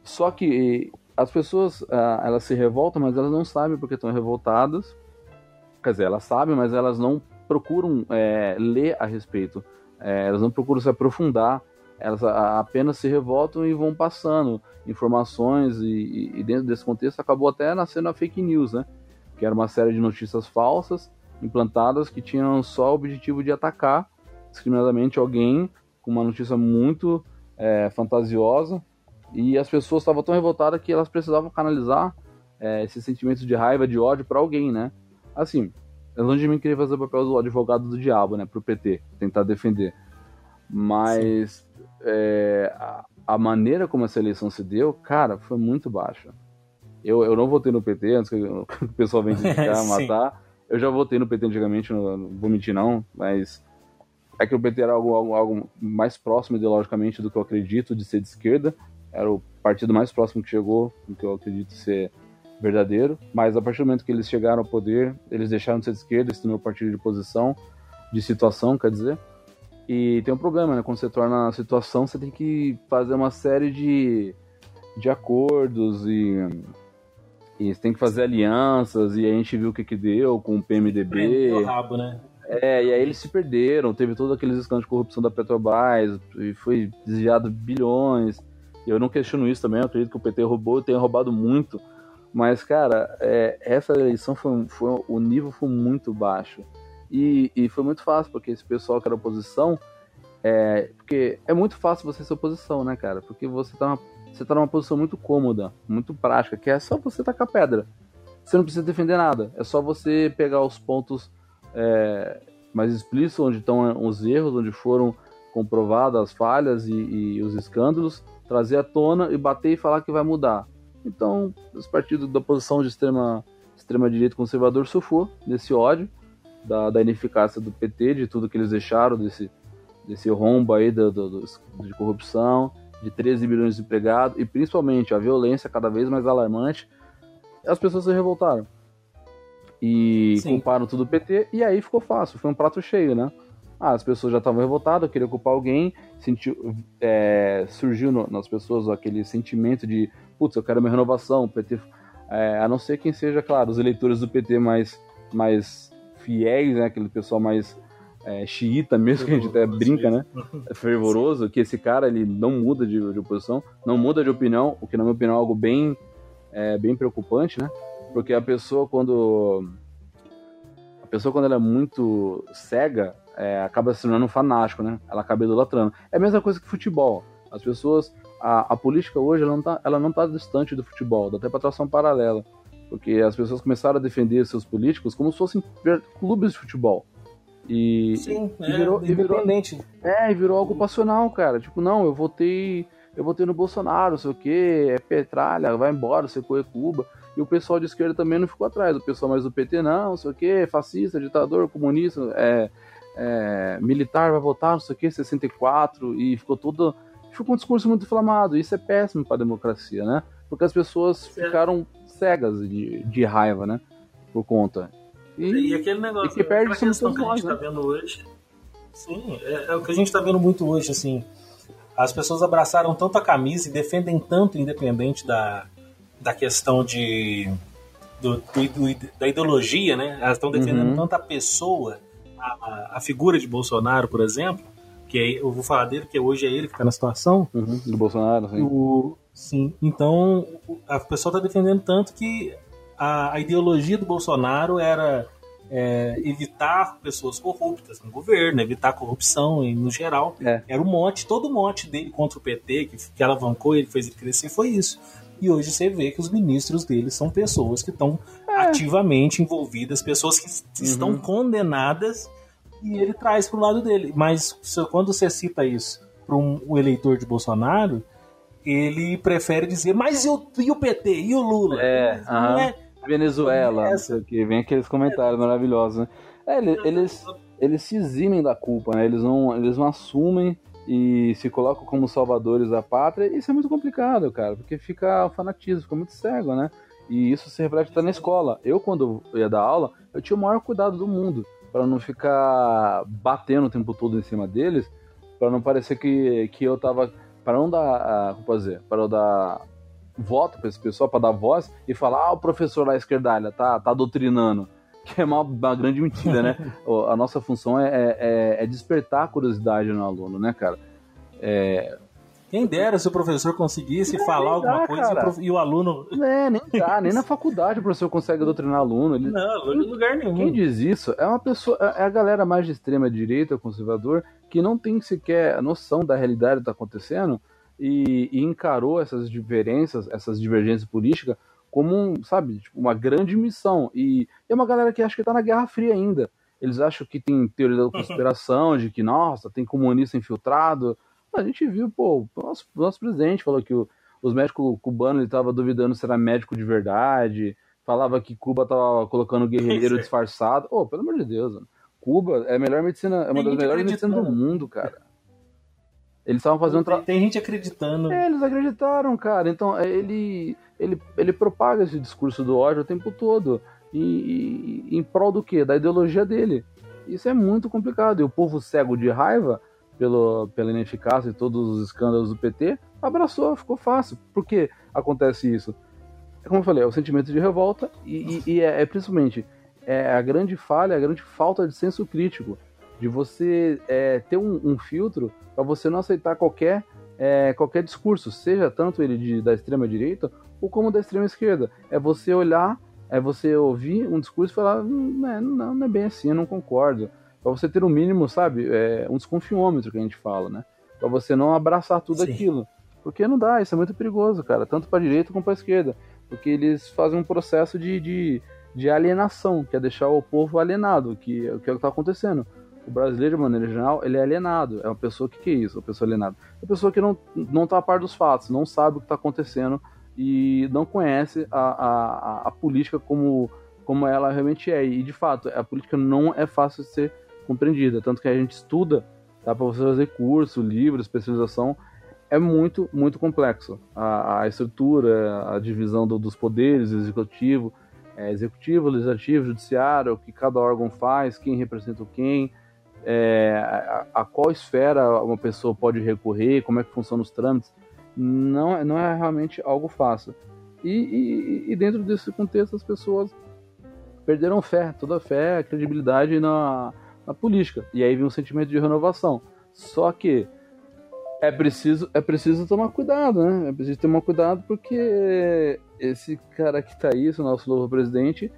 Só que as pessoas, ah, elas se revoltam, mas elas não sabem porque estão revoltadas. Quer dizer, elas sabem, mas elas não procuram é, ler a respeito. É, elas não procuram se aprofundar. Elas apenas se revoltam e vão passando informações e, e dentro desse contexto acabou até nascendo a fake news, né? Que era uma série de notícias falsas implantadas que tinham só o objetivo de atacar discriminadamente alguém com uma notícia muito é, fantasiosa e as pessoas estavam tão revoltadas que elas precisavam canalizar é, esses sentimentos de raiva, de ódio para alguém, né? Assim, eu longe de mim querer fazer o papel do advogado do diabo, né? Pro PT, tentar defender. Mas é, a, a, maneira como essa eleição se deu, cara, foi muito baixa. Eu, eu não votei no PT antes que o [LAUGHS] pessoal venha [LAUGHS] criticar, matar. Eu já votei no PT antigamente, não, não vou mentir não, mas é que o PT era algo, algo, algo mais próximo ideologicamente do que eu acredito de ser de esquerda. Era o partido mais próximo que chegou do que eu acredito ser verdadeiro. Mas a partir do momento que eles chegaram ao poder, eles deixaram de ser de esquerda, esse meu partido de posição, de situação, quer dizer. E tem um problema, né? Quando você torna a situação, você tem que fazer uma série de, de acordos e, e você tem que fazer alianças. E a gente viu o que, que deu com o PMDB. o rabo, né? É, e aí eles se perderam, teve todos aqueles escândalos de corrupção da Petrobras, e foi desviado bilhões. Eu não questiono isso também, eu acredito que o PT roubou tenha roubado muito. Mas, cara, é, essa eleição foi, foi, o nível foi muito baixo. E, e, foi muito fácil, porque esse pessoal que era oposição. É, porque é muito fácil você ser oposição, né, cara? Porque você tá, você tá numa posição muito cômoda, muito prática, que é só você tacar pedra. Você não precisa defender nada. É só você pegar os pontos é, mais explícitos, onde estão os erros, onde foram comprovadas as falhas e, e, os escândalos, trazer à tona e bater e falar que vai mudar. Então, os partidos da oposição de extrema, extrema direita conservador sofreu nesse ódio da, da ineficácia do PT, de tudo que eles deixaram, desse, desse rombo aí do, do, do, de corrupção, de 13 milhões de empregados, e principalmente a violência cada vez mais alarmante, as pessoas se revoltaram e Sim. culparam tudo o PT, e aí ficou fácil, foi um prato cheio, né? Ah, as pessoas já estavam revoltadas, queriam culpar alguém, sentiu, é, surgiu no, nas pessoas aquele sentimento de, putz, eu quero uma renovação, o PT, é, a não ser quem seja, claro, os eleitores do PT mais, mais fiéis, né, aquele pessoal mais é, xiita mesmo, que a gente até brinca, né? É fervoroso, que esse cara ele não muda de, de oposição, não muda de opinião, o que na minha opinião é algo bem, é, bem preocupante, né? Porque a pessoa quando a pessoa quando ela é muito cega é, acaba se tornando um fanático, né? Ela acaba idolatrando. É a mesma coisa que futebol. As pessoas a, a política hoje ela não está ela não tá distante do futebol, dá até para tração paralela, porque as pessoas começaram a defender seus políticos como se fossem clubes de futebol. E, Sim, e é, virou. E virou, é, e virou algo passional, cara. Tipo, não, eu votei, eu votei no Bolsonaro, não sei o quê, é petralha, vai embora, secou é Cuba. E o pessoal de esquerda também não ficou atrás. O pessoal mais do PT, não, não sei o quê, fascista, ditador, comunista, é, é, militar vai votar, não sei o quê, 64, e ficou todo. Ficou um discurso muito inflamado. Isso é péssimo para a democracia, né? Porque as pessoas ficaram cegas de, de raiva, né? Por conta. E, e aquele negócio, e que perde que a gente está né? vendo hoje. Sim, é, é, o que a gente está vendo muito hoje, assim. As pessoas abraçaram tanto a camisa e defendem tanto, independente da, da questão de do, do, da ideologia, né? Elas estão defendendo uhum. tanto a pessoa, a, a, figura de Bolsonaro, por exemplo, que é, eu vou falar dele, que hoje é ele que está na situação. Uhum, do Bolsonaro, sim. O, sim. Então, a pessoa está defendendo tanto que a, a, ideologia do Bolsonaro era é, evitar pessoas corruptas no governo, evitar corrupção e, no geral. É. Era o mote, todo o mote dele contra o PT, que, que alavancou ele, fez ele crescer, foi isso. E hoje você vê que os ministros dele são pessoas que estão é. ativamente envolvidas, pessoas que uhum. estão condenadas e ele traz para o lado dele. Mas quando você cita isso para um, um, eleitor de Bolsonaro, ele prefere dizer, mas e o, e o PT? E o Lula? É, não é Venezuela, não o que. Vem aqueles comentários é. maravilhosos, né? É, eles, eles, eles se eximem da culpa, né? Eles não, eles não assumem e se colocam como salvadores da pátria. Isso é muito complicado, cara, porque fica fanatismo, fica muito cego, né? E isso se reflete até na escola. Eu, quando ia dar aula, eu tinha o maior cuidado do mundo para não ficar batendo o tempo todo em cima deles, para não parecer que, que eu tava. Para não dar. Como posso dizer? Para dar voto para esse pessoal, para dar voz e falar: ah, o professor lá esquerdalha tá, tá doutrinando. [LAUGHS] Que é uma, uma grande mentira, né? [LAUGHS] a nossa função é, é, é, despertar a curiosidade no aluno, né, cara? É, quem dera se o professor conseguisse falar alguma coisa e o, prof... e o, aluno. É, nem dá, nem [LAUGHS] na faculdade o professor consegue doutrinar aluno. Ele... Não, em lugar nenhum. Quem diz isso é uma pessoa, é, é a galera mais de extrema direita, conservador, que não tem sequer noção da realidade que está acontecendo e, e, encarou essas diferenças, essas divergências políticas como, um, sabe, tipo, uma grande missão. E é uma galera que acha que está na Guerra Fria ainda. Eles acham que tem teoria da conspiração, de que, nossa, tem comunista infiltrado. A gente viu, pô, o nosso, nosso presidente falou que o, os médicos cubanos estavam duvidando se era médico de verdade, falava que Cuba estava colocando guerreiro disfarçado. Ô, oh, pelo amor de Deus, mano. Cuba é a melhor medicina, é uma das melhores medicinas do mundo, cara. Eles estavam fazendo. Tra... Tem gente acreditando. É, eles acreditaram, cara. Então, é, ele, ele, ele propaga esse discurso do ódio o tempo todo. E, e, em prol do quê? Da ideologia dele. Isso é muito complicado. E o povo cego de raiva pelo, pela ineficácia de todos os escândalos do PT, abraçou, ficou fácil. Por que acontece isso? Como eu falei, é o sentimento de revolta e, e, e é, é, principalmente é a grande falha, a grande falta de senso crítico, de você é, ter um, um filtro para você não aceitar qualquer, é, qualquer discurso, seja tanto ele de, da extrema direita ou como da extrema esquerda. É você olhar, é você ouvir um discurso e falar, hum, não, não, não é bem assim, eu não concordo para você ter o um mínimo, sabe, é, um desconfiômetro que a gente fala, né? Para você não abraçar tudo Sim. aquilo. Porque não dá, isso é muito perigoso, cara, tanto para direita como para esquerda. Porque eles fazem um processo de, de, de, alienação, que é deixar o povo alienado, que, que é o que está acontecendo. O brasileiro, de maneira geral, ele é alienado. É uma pessoa que, que é isso, uma pessoa alienada? É uma pessoa que não, não tá a par dos fatos, não sabe o que está acontecendo e não conhece a, a, a, política como, como ela realmente é. E, de fato, a política não é fácil de ser compreendida. Tanto que a gente estuda, tá? Para você fazer curso, livro, especialização, é muito, muito complexo. A, a estrutura, a divisão do, dos poderes, executivo, é, executivo, legislativo, judiciário, o que cada órgão faz, quem representa quem, é, a, a, qual esfera uma pessoa pode recorrer, como é que funcionam os trâmites, não, é, não é realmente algo fácil. E, e, e dentro desse contexto as pessoas perderam fé, toda a fé, a credibilidade na, na política. E aí vem um sentimento de renovação. Só que é preciso, é preciso tomar cuidado, né? É preciso tomar cuidado porque esse cara que tá aí, o nosso novo presidente,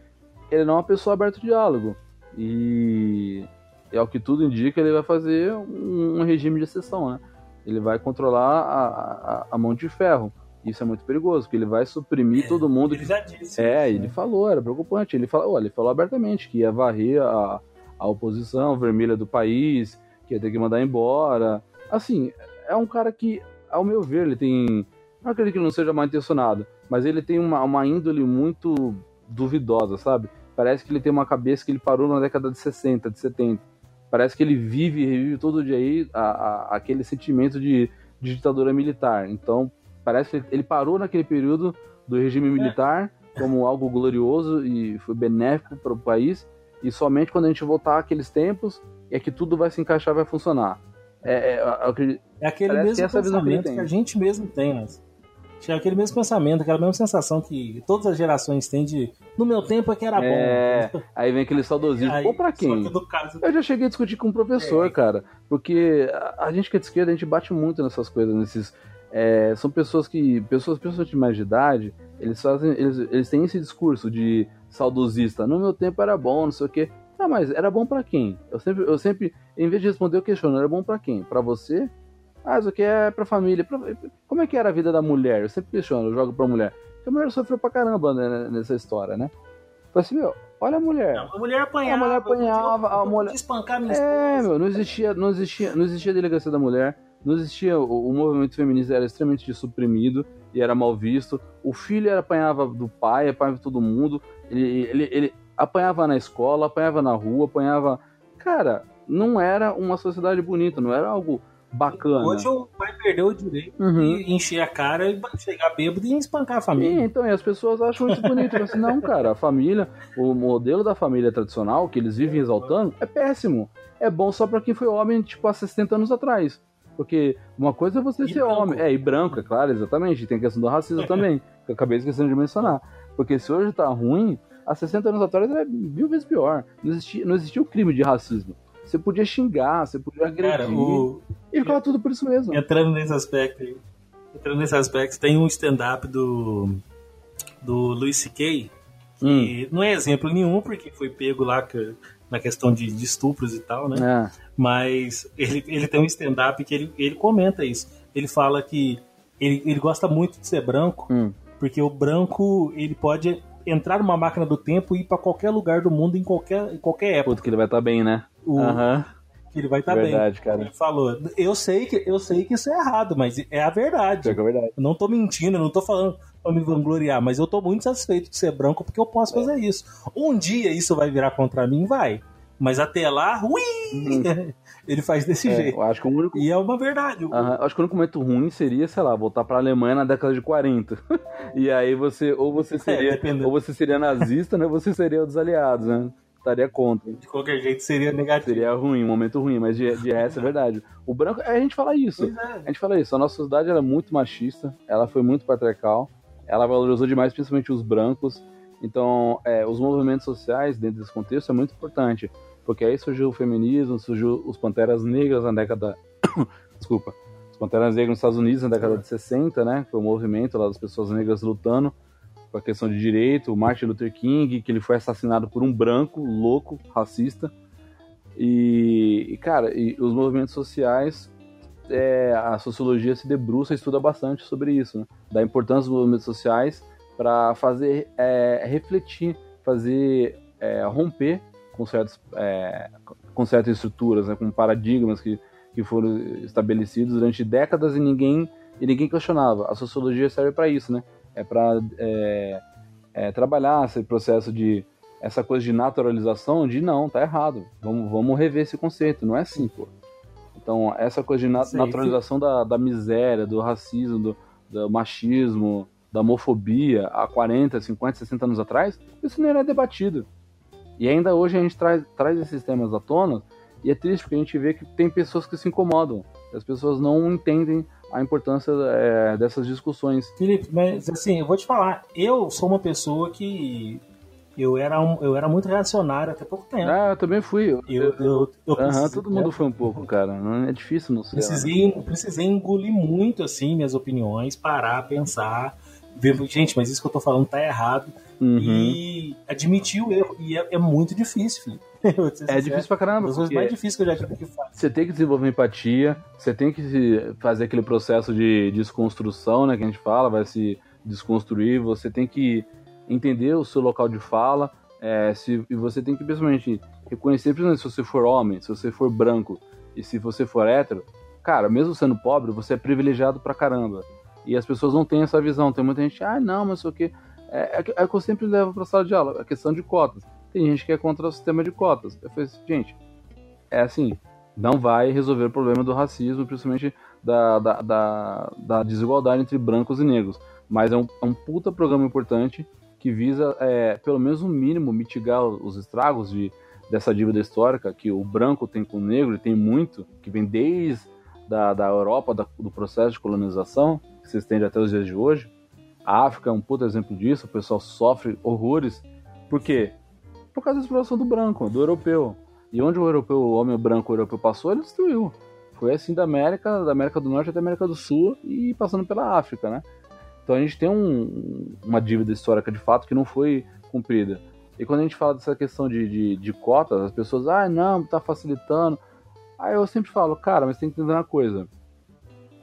ele não é uma pessoa aberta ao diálogo. E é o que tudo indica, ele vai fazer um, um regime de exceção, né? Ele vai controlar a, a, a, mão de ferro. Isso é muito perigoso, porque ele vai suprimir é, todo mundo. Ele já disse. É, isso, ele né? falou, era preocupante. Ele falou, olha, ele falou abertamente que ia varrer a, a oposição vermelha do país, que ia ter que mandar embora. Assim, é um cara que, ao meu ver, ele tem. Não acredito que ele não seja mal intencionado, mas ele tem uma, uma índole muito duvidosa, sabe? Parece que ele tem uma cabeça que ele parou na década de 60, de 70. Parece que ele vive e revive todo dia aí a, a, aquele sentimento de, de, ditadura militar. Então, parece que ele parou naquele período do regime militar como algo glorioso e foi benéfico para o país e somente quando a gente voltar àqueles tempos é que tudo vai se encaixar, vai funcionar. É, é, é, é aquele mesmo pensamento que, que, a gente mesmo tem. Mas... tinha aquele mesmo pensamento, aquela mesma sensação que todas as gerações têm de no meu tempo é que era É, bom. aí vem aquele saudosismo. Aí, Ou pra quem? caso, Eu já cheguei a discutir com um professor, É. cara, porque a, gente que é de esquerda, a gente bate muito nessas coisas, nesses. é, são pessoas que. Pessoas, pessoas de mais de idade, eles fazem. Eles, eles têm esse discurso de saudosista. No meu tempo era bom, não sei o quê. Tá, mas era bom pra quem? Eu sempre, eu sempre, em vez de responder, eu questiono, era bom pra quem? Pra você? Ah, isso aqui é pra família. Como é que era a vida da mulher? Eu sempre questiono, eu jogo pra mulher. Porque a mulher sofreu pra caramba né, nessa história, né? Falei assim, meu, olha a mulher. a mulher apanhava. A mulher apanhava, eu- eu a mulher- espancar minha É, esposa. meu, não existia, não existia, não existia delegacia da mulher, não existia o, o movimento feminista era extremamente suprimido e era mal visto. O filho era, apanhava do pai, apanhava de todo mundo. Ele, ele, ele apanhava na escola, apanhava na rua, apanhava. Cara, não era uma sociedade bonita, não era algo bacana. Hoje o pai perdeu o direito Uhum. de encher a cara e chegar bêbado e espancar a E, família. então, e as pessoas acham isso bonito. Falam assim, não, cara, a família, o modelo da família tradicional que eles vivem exaltando é péssimo. É bom só pra quem foi homem, tipo, há 60 anos atrás. Porque uma coisa é você E ser branco. homem. É, e branco, é claro, exatamente. Tem a questão do racismo [LAUGHS] também, que eu acabei esquecendo de mencionar. Porque se hoje tá ruim, há 60 anos atrás era mil vezes pior. Não existia, não existia o crime de racismo. Você podia xingar, você podia agredir. Cara, o, E ficava tudo por isso mesmo. entrando nesse aspecto aí, entrando nesse aspecto, tem um stand-up do, do Louis C.K., Hum, que não é exemplo nenhum, porque foi pego lá que- na questão de, de estupros e tal, né? é. Mas ele, ele tem um stand-up que ele, ele comenta isso. Ele fala que ele, ele gosta muito de ser branco, Hum. porque o branco ele pode entrar numa máquina do tempo e ir pra qualquer lugar do mundo em qualquer, em qualquer época. Puta que ele vai estar bem, né? O, que ele vai estar bem. Verdade, cara. Ele falou, eu sei, que, eu sei que isso é errado, mas é a verdade. É verdade. Eu não tô mentindo, eu não tô falando pra me vangloriar, mas eu tô muito satisfeito de ser branco porque eu posso fazer isso. Um dia isso vai virar contra mim? Vai. Mas até lá, ui! [LAUGHS] Ele faz desse É, jeito. acho que o único E é uma verdade. Acho que o único momento ruim seria, sei lá, voltar pra Alemanha na década de 40. [LAUGHS] e aí você, ou você [LAUGHS] seria, dependendo. ou você seria nazista, né? Ou você seria dos aliados, né? Estaria contra. De qualquer jeito seria negativo. Seria ruim, um momento ruim, mas de, de resto é verdade. O branco, a gente fala isso. É. A gente fala isso, a nossa sociedade era muito machista, ela foi muito patriarcal, ela valorizou demais principalmente os brancos. Então, é, os movimentos sociais dentro desse contexto é muito importante, porque aí surgiu o feminismo, surgiu os Panteras Negras na década. [COUGHS] Desculpa. Os Panteras Negras nos Estados Unidos na década de 60, né? Foi o movimento lá das pessoas negras lutando com a questão de direito. O Martin Luther King, que ele foi assassinado por um branco louco, racista. E, e, cara, e os movimentos sociais é, a sociologia se debruça e estuda bastante sobre isso, né? da importância dos movimentos sociais para fazer é, refletir, fazer é, romper com, certos, é, com certas estruturas, né? com paradigmas que, que foram estabelecidos durante décadas e ninguém, e ninguém questionava. A sociologia serve para isso, né? É para é, é, trabalhar esse processo de essa coisa de naturalização, de não, tá errado, vamos, vamos rever esse conceito, não é assim, pô. Então, essa coisa de na Sim, naturalização da, da miséria, do racismo, do, do machismo, da homofobia há 40, 50, 60 anos atrás, isso não era debatido. E ainda hoje a gente traz, traz esses temas à tona e é triste porque a gente vê que tem pessoas que se incomodam. As pessoas não entendem a importância é, dessas discussões. Felipe, mas assim, eu vou te falar, eu sou uma pessoa que eu era, um, eu era muito reacionário até pouco tempo. Ah, eu também fui. Eu, Eu, eu, eu precisei- todo mundo foi um pouco, cara. Não é difícil não ser. né? Precisei, precisei engolir muito assim minhas opiniões, parar, pensar, ver, gente, mas isso que eu tô falando tá errado Uhum. e admitir o erro. E é, é muito difícil, filho. [LAUGHS] É difícil pra Uma caramba. das coisas mais difíceis que eu já tive que fazer. Você tem que desenvolver empatia, você tem que fazer aquele processo de desconstrução, né, que a gente fala, vai se desconstruir, você tem que entender o seu local de fala, é, se, e você tem que principalmente reconhecer, principalmente se você for homem, se você for branco e se você for hétero, cara, mesmo sendo pobre, você é privilegiado pra caramba. E as pessoas não têm essa visão, tem muita gente, ah, não, mas o. É, é, que- é que eu sempre levo pra sala de aula, a questão de cotas. Tem gente que é contra o sistema de cotas. Eu falei assim, gente, é assim, não vai resolver o problema do racismo, principalmente da, da, da, da desigualdade entre brancos e negros. Mas é um, é um puta programa importante que visa, é, pelo menos no mínimo, mitigar os estragos de, dessa dívida histórica que o branco tem com o negro, e tem muito, que vem desde da, da Europa, da- do processo de colonização, que se estende até os dias de hoje. A África é um puto exemplo disso, o pessoal sofre horrores. Por quê? Por causa da exploração do branco, do europeu. E onde o europeu, o homem branco o europeu passou, ele destruiu. Foi assim da América, da América do Norte até a América do Sul e passando pela África, né? Então a gente tem um, uma dívida histórica de fato que não foi cumprida. E quando a gente fala dessa questão de, de, de cotas, as pessoas, ah, não, tá facilitando. Aí eu sempre falo, cara, mas tem que entender uma coisa.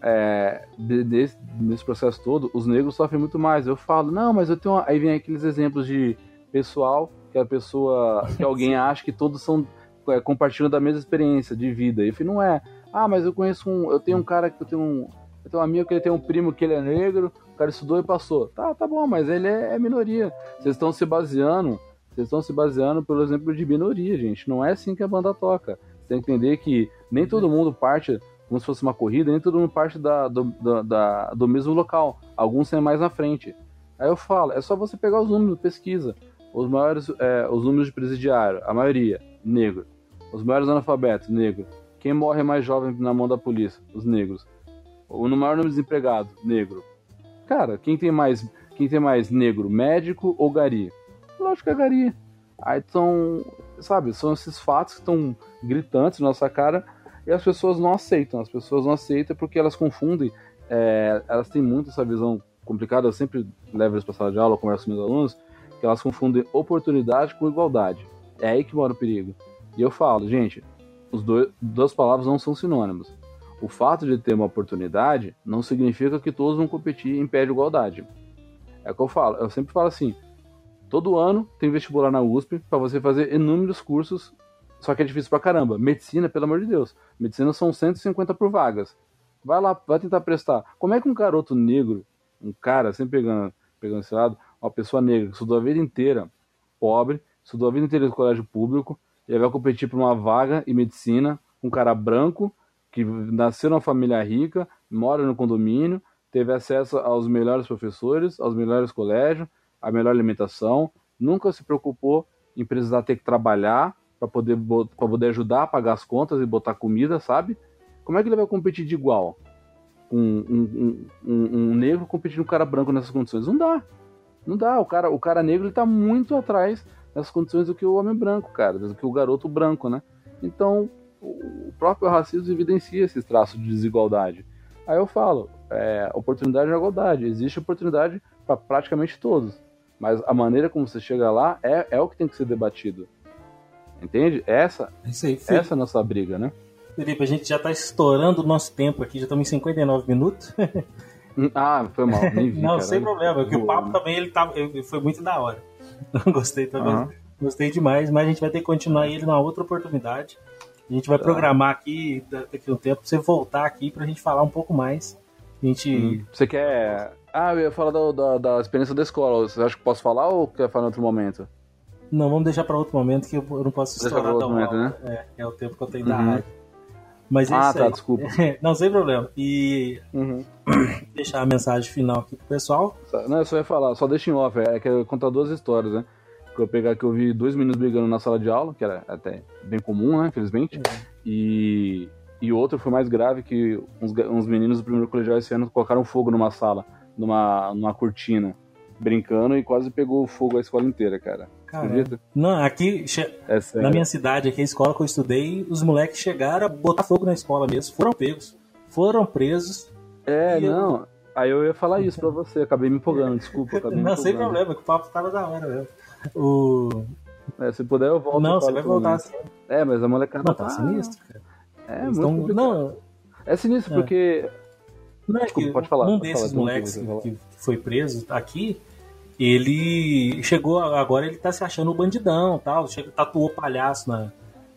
É, de, de, nesse processo todo, os negros sofrem muito mais. Eu falo, não, mas eu tenho. Uma... Aí vem aqueles exemplos de pessoal que a pessoa, que [LAUGHS] alguém acha que todos são é, compartilham da mesma experiência de vida. E não é. Ah, mas eu conheço um. Eu tenho um cara que eu tenho um. Eu tenho um amigo que ele tem um primo que ele é negro, o cara estudou e passou. Tá, tá bom, mas ele é, é minoria. Vocês estão se baseando. Vocês estão se baseando pelo exemplo de minoria, gente. Não é assim que a banda toca. Você tem que entender que nem todo mundo parte como se fosse uma corrida, nem todo mundo parte da, do, da, do mesmo local. Alguns têm mais na frente. Aí eu falo, é só você pegar os números, pesquisa. Os maiores, é, os números de presidiário, a maioria, negro. Os maiores analfabetos, negro. Quem morre mais jovem na mão da polícia? Os negros. O maior número de desempregados, negro. Cara, quem tem mais, quem tem mais negro, médico ou gari? Lógico que é gari. Aí são, sabe, são esses fatos que estão gritantes na nossa cara e as pessoas não aceitam. As pessoas não aceitam porque elas confundem, é, elas têm muito essa visão complicada. Eu sempre levo eles para sala de aula, converso com meus alunos, que elas confundem oportunidade com igualdade. É aí que mora o perigo. E eu falo, gente, dois, duas palavras não são sinônimos. O fato de ter uma oportunidade não significa que todos vão competir em pé de igualdade. É o que eu falo. Eu sempre falo assim: todo ano tem vestibular na USP para você fazer inúmeros cursos, só que é difícil pra caramba. Medicina, pelo amor de Deus. Medicina são 150 por vagas. Vai lá, vai tentar prestar. Como é que um garoto negro, um cara, sempre pegando, pegando esse lado, uma pessoa negra que estudou a vida inteira, pobre, estudou a vida inteira no colégio público, ele vai competir por uma vaga em medicina, um cara branco, que nasceu numa família rica, mora no condomínio, teve acesso aos melhores professores, aos melhores colégios, a melhor alimentação, nunca se preocupou em precisar ter que trabalhar para poder, poder ajudar a pagar as contas e botar comida, sabe? Como é que ele vai competir de igual? Um, um, um, um negro competindo com um cara branco nessas condições? Não dá. Não dá. O cara, o cara negro ele tá muito atrás nessas condições do que o homem branco, cara, do que o garoto branco, né? Então, o próprio racismo evidencia esses traços de desigualdade. Aí eu falo, é, oportunidade é igualdade, existe oportunidade para praticamente todos, mas a maneira como você chega lá é, é o que tem que ser debatido. Entende? Essa, aí, essa é a nossa briga, né? Felipe, a gente já está estourando o nosso tempo aqui, já estamos em 59 minutos. ah, foi mal, nem vi. Não, sem problema, porque o papo também ele tá, foi muito da hora. [LAUGHS] Gostei também. Uhum. Gostei demais, mas a gente vai ter que continuar ele numa outra oportunidade. A gente vai tá. programar aqui daqui a um tempo pra você voltar aqui pra gente falar um pouco mais. A gente. Hum. Você quer. Ah, eu ia falar da, da, da, experiência da escola. Você acha que posso falar ou quer falar em outro momento? Não, vamos deixar para outro momento que eu não posso estourar da momento, né? é, é, o tempo que eu tenho uhum. da rádio. Mas é ah, tá, aí. desculpa. [LAUGHS] não, sem problema. E uhum. [CLEARS THROAT] deixar a mensagem final aqui pro pessoal. Não, eu só ia falar, só deixa em off, é que eu contar duas histórias, né? que eu pegar que eu vi dois meninos brigando na sala de aula, que era até bem comum, né, infelizmente. Uhum. E, e outro foi mais grave, que uns, uns meninos do primeiro colegial esse ano colocaram fogo numa sala, numa, numa cortina, brincando e quase pegou fogo a escola inteira, cara. Acredita? Não, aqui, é na minha cidade, aqui a escola que eu estudei, os moleques chegaram a botar fogo na escola mesmo, foram pegos, foram presos. É, não... Eu... Aí eu ia falar isso pra você, acabei me empolgando, desculpa. [LAUGHS] Acabei não, sem problema, que o papo tava da hora mesmo. O... É, se puder, eu volto. Não, você vai voltar assim. É, mas a molecada não, tá, tá sinistro, cara. É, Eles muito tão... Não, É sinistro é. porque. Não, é Desculpa, pode falar. Um desses falar, moleques que, que foi preso aqui, ele chegou agora, ele tá se achando o bandidão tal. Chega, tatuou palhaço na,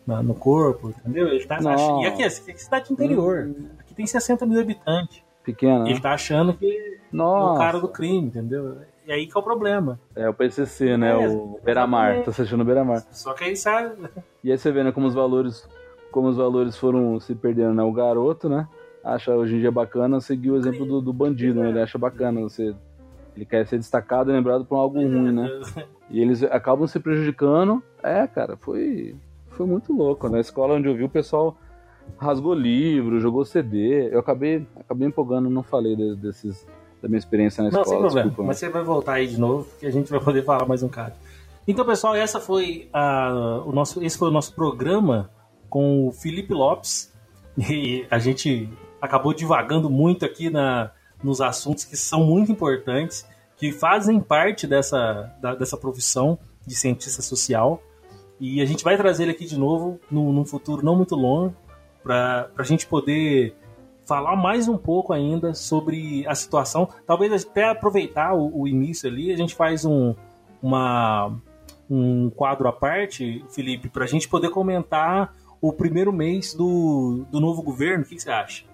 na, no corpo, entendeu? Ele tá achando. E aqui, aqui é cidade interior. Hum. Aqui tem 60 mil habitantes. Pequena. Ele tá achando que Nossa. é o cara do crime, entendeu? E aí que é o problema. É o PCC, né? É, o Beira-Mar. Tá assistindo o Beira-Mar. Só que aí sabe. [LAUGHS] E aí você vê, né, como os valores, como os valores foram se perdendo, né? O garoto, né? Acha hoje em dia bacana seguir o exemplo do, do bandido, né? Ele acha bacana você. Ele quer ser destacado e lembrado por algo ruim, né? E eles acabam se prejudicando. É, cara, foi, foi muito louco. Na escola onde eu vi o pessoal rasgou livro, jogou CD. Eu acabei, acabei empolgando, não falei de, desses da minha experiência na Não, escola. sem problema. Mas você vai voltar aí de novo, que a gente vai poder falar mais um cara. Então, pessoal, essa foi a, o nosso, esse foi o nosso programa com o Felipe Lopes. E a gente acabou divagando muito aqui na, nos assuntos que são muito importantes, que fazem parte dessa, da- dessa profissão de cientista social. E a gente vai trazer ele aqui de novo no, num futuro não muito longo, para a gente poder falar mais um pouco ainda sobre a situação. Talvez até aproveitar o, o início ali, a gente faz um, uma, um quadro à parte, Felipe, para a gente poder comentar o primeiro mês do, do novo governo. O que, que você acha?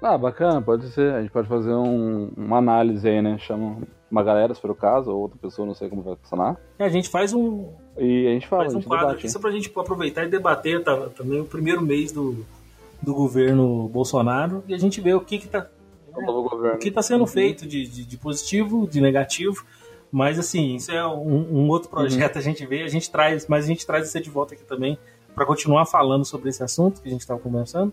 Ah, bacana, pode ser. A gente pode fazer um- uma análise aí, né? Chama uma galera, se for o caso, ou outra pessoa, não sei como vai funcionar. É, A gente faz um, E a gente fala, faz um quadro debate. aqui só para a gente aproveitar e debater tá, também o primeiro mês do, do governo Bolsonaro e a gente vê o que está O novo governo. o que está sendo feito de, de, de positivo, de negativo. Mas assim, isso é um, um outro projeto, a gente vê, a gente traz, mas a gente traz você de volta aqui também para continuar falando sobre esse assunto que a gente estava conversando.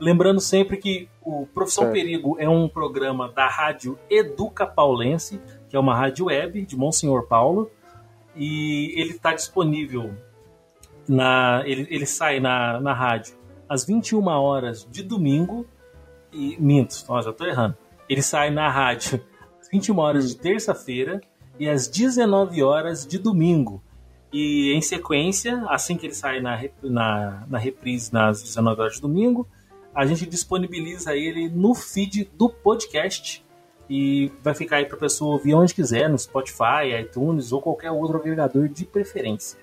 Lembrando sempre que o Profissão Certo. Perigo é um programa da rádio Educa Paulense, que é uma rádio web de Monsenhor Paulo, e ele está disponível na. Ele, ele sai na, na rádio às 21 horas de domingo. E minto, ó, já tô errando. Ele sai na rádio às 21 horas de terça-feira e às 19 horas de domingo. E em sequência, assim que ele sai na, na, na reprise nas 19 horas de domingo, a gente disponibiliza ele no feed do podcast e vai ficar aí para pessoa ouvir onde quiser, no Spotify, iTunes ou qualquer outro agregador de preferência.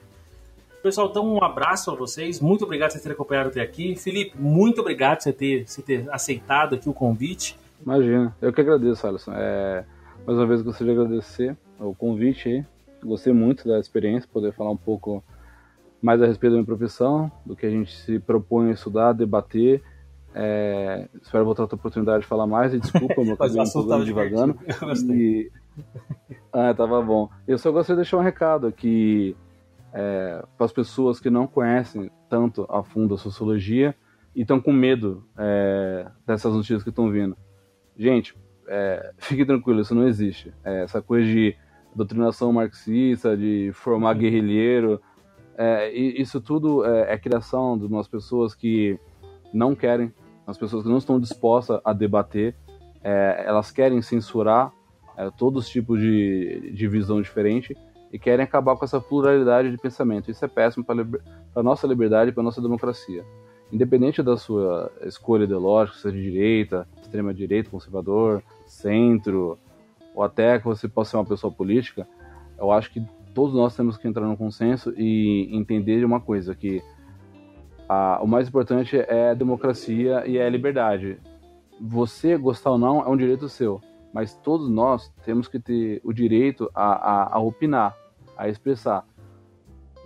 Pessoal, então um abraço a vocês. Muito obrigado por terem acompanhado até aqui. Felipe, muito obrigado por você ter, você ter aceitado aqui o convite. Imagina, eu que agradeço, Alisson. É, mais uma vez gostaria de agradecer o convite aí. Gostei muito da experiência, poder falar um pouco mais a respeito da minha profissão, do que a gente se propõe a estudar, debater. É, espero voltar a ter oportunidade de falar mais e desculpa, meu [LAUGHS] cabelo um assunto pouco tava devagando. E... Ah, tava bom. Eu só gostaria de deixar um recado que é, para as pessoas que não conhecem tanto a fundo a sociologia e estão com medo é, dessas notícias que estão vindo. Gente, é, fique tranquilo, isso não existe. É, essa coisa de doutrinação marxista, de formar guerrilheiro, é, isso tudo é, é criação de umas pessoas que não querem, as pessoas que não estão dispostas a debater, é, elas querem censurar é, todos os tipos de, de visão diferente e querem acabar com essa pluralidade de pensamento. Isso é péssimo para a nossa liberdade e para a nossa democracia. Independente da sua escolha ideológica, seja de direita, extrema direita, conservador, centro, ou até que você possa ser uma pessoa política, eu acho que todos nós temos que entrar no consenso e entender uma coisa, que a, o mais importante é a democracia e é a liberdade. Você gostar ou não é um direito seu, mas todos nós temos que ter o direito a, a, a opinar, a expressar.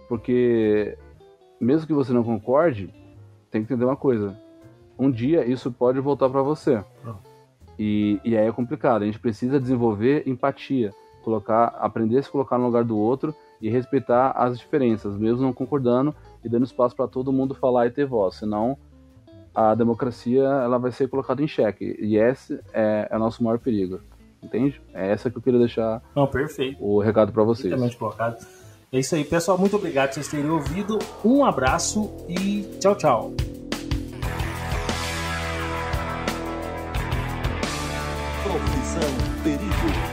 Porque mesmo que você não concorde, tem que entender uma coisa. Um dia isso pode voltar para você. E, e aí é complicado. A gente precisa desenvolver empatia, colocar, aprender a se colocar no lugar do outro e respeitar as diferenças, mesmo não concordando e dando espaço para todo mundo falar e ter voz. Senão a democracia ela vai ser colocada em xeque. E esse é, é o nosso maior perigo. Entende? É essa que eu queria deixar Não, perfeito. o recado para vocês. Perfeitamente colocado. É isso aí, pessoal. Muito obrigado por vocês terem ouvido. Um abraço e tchau, tchau. Perigo.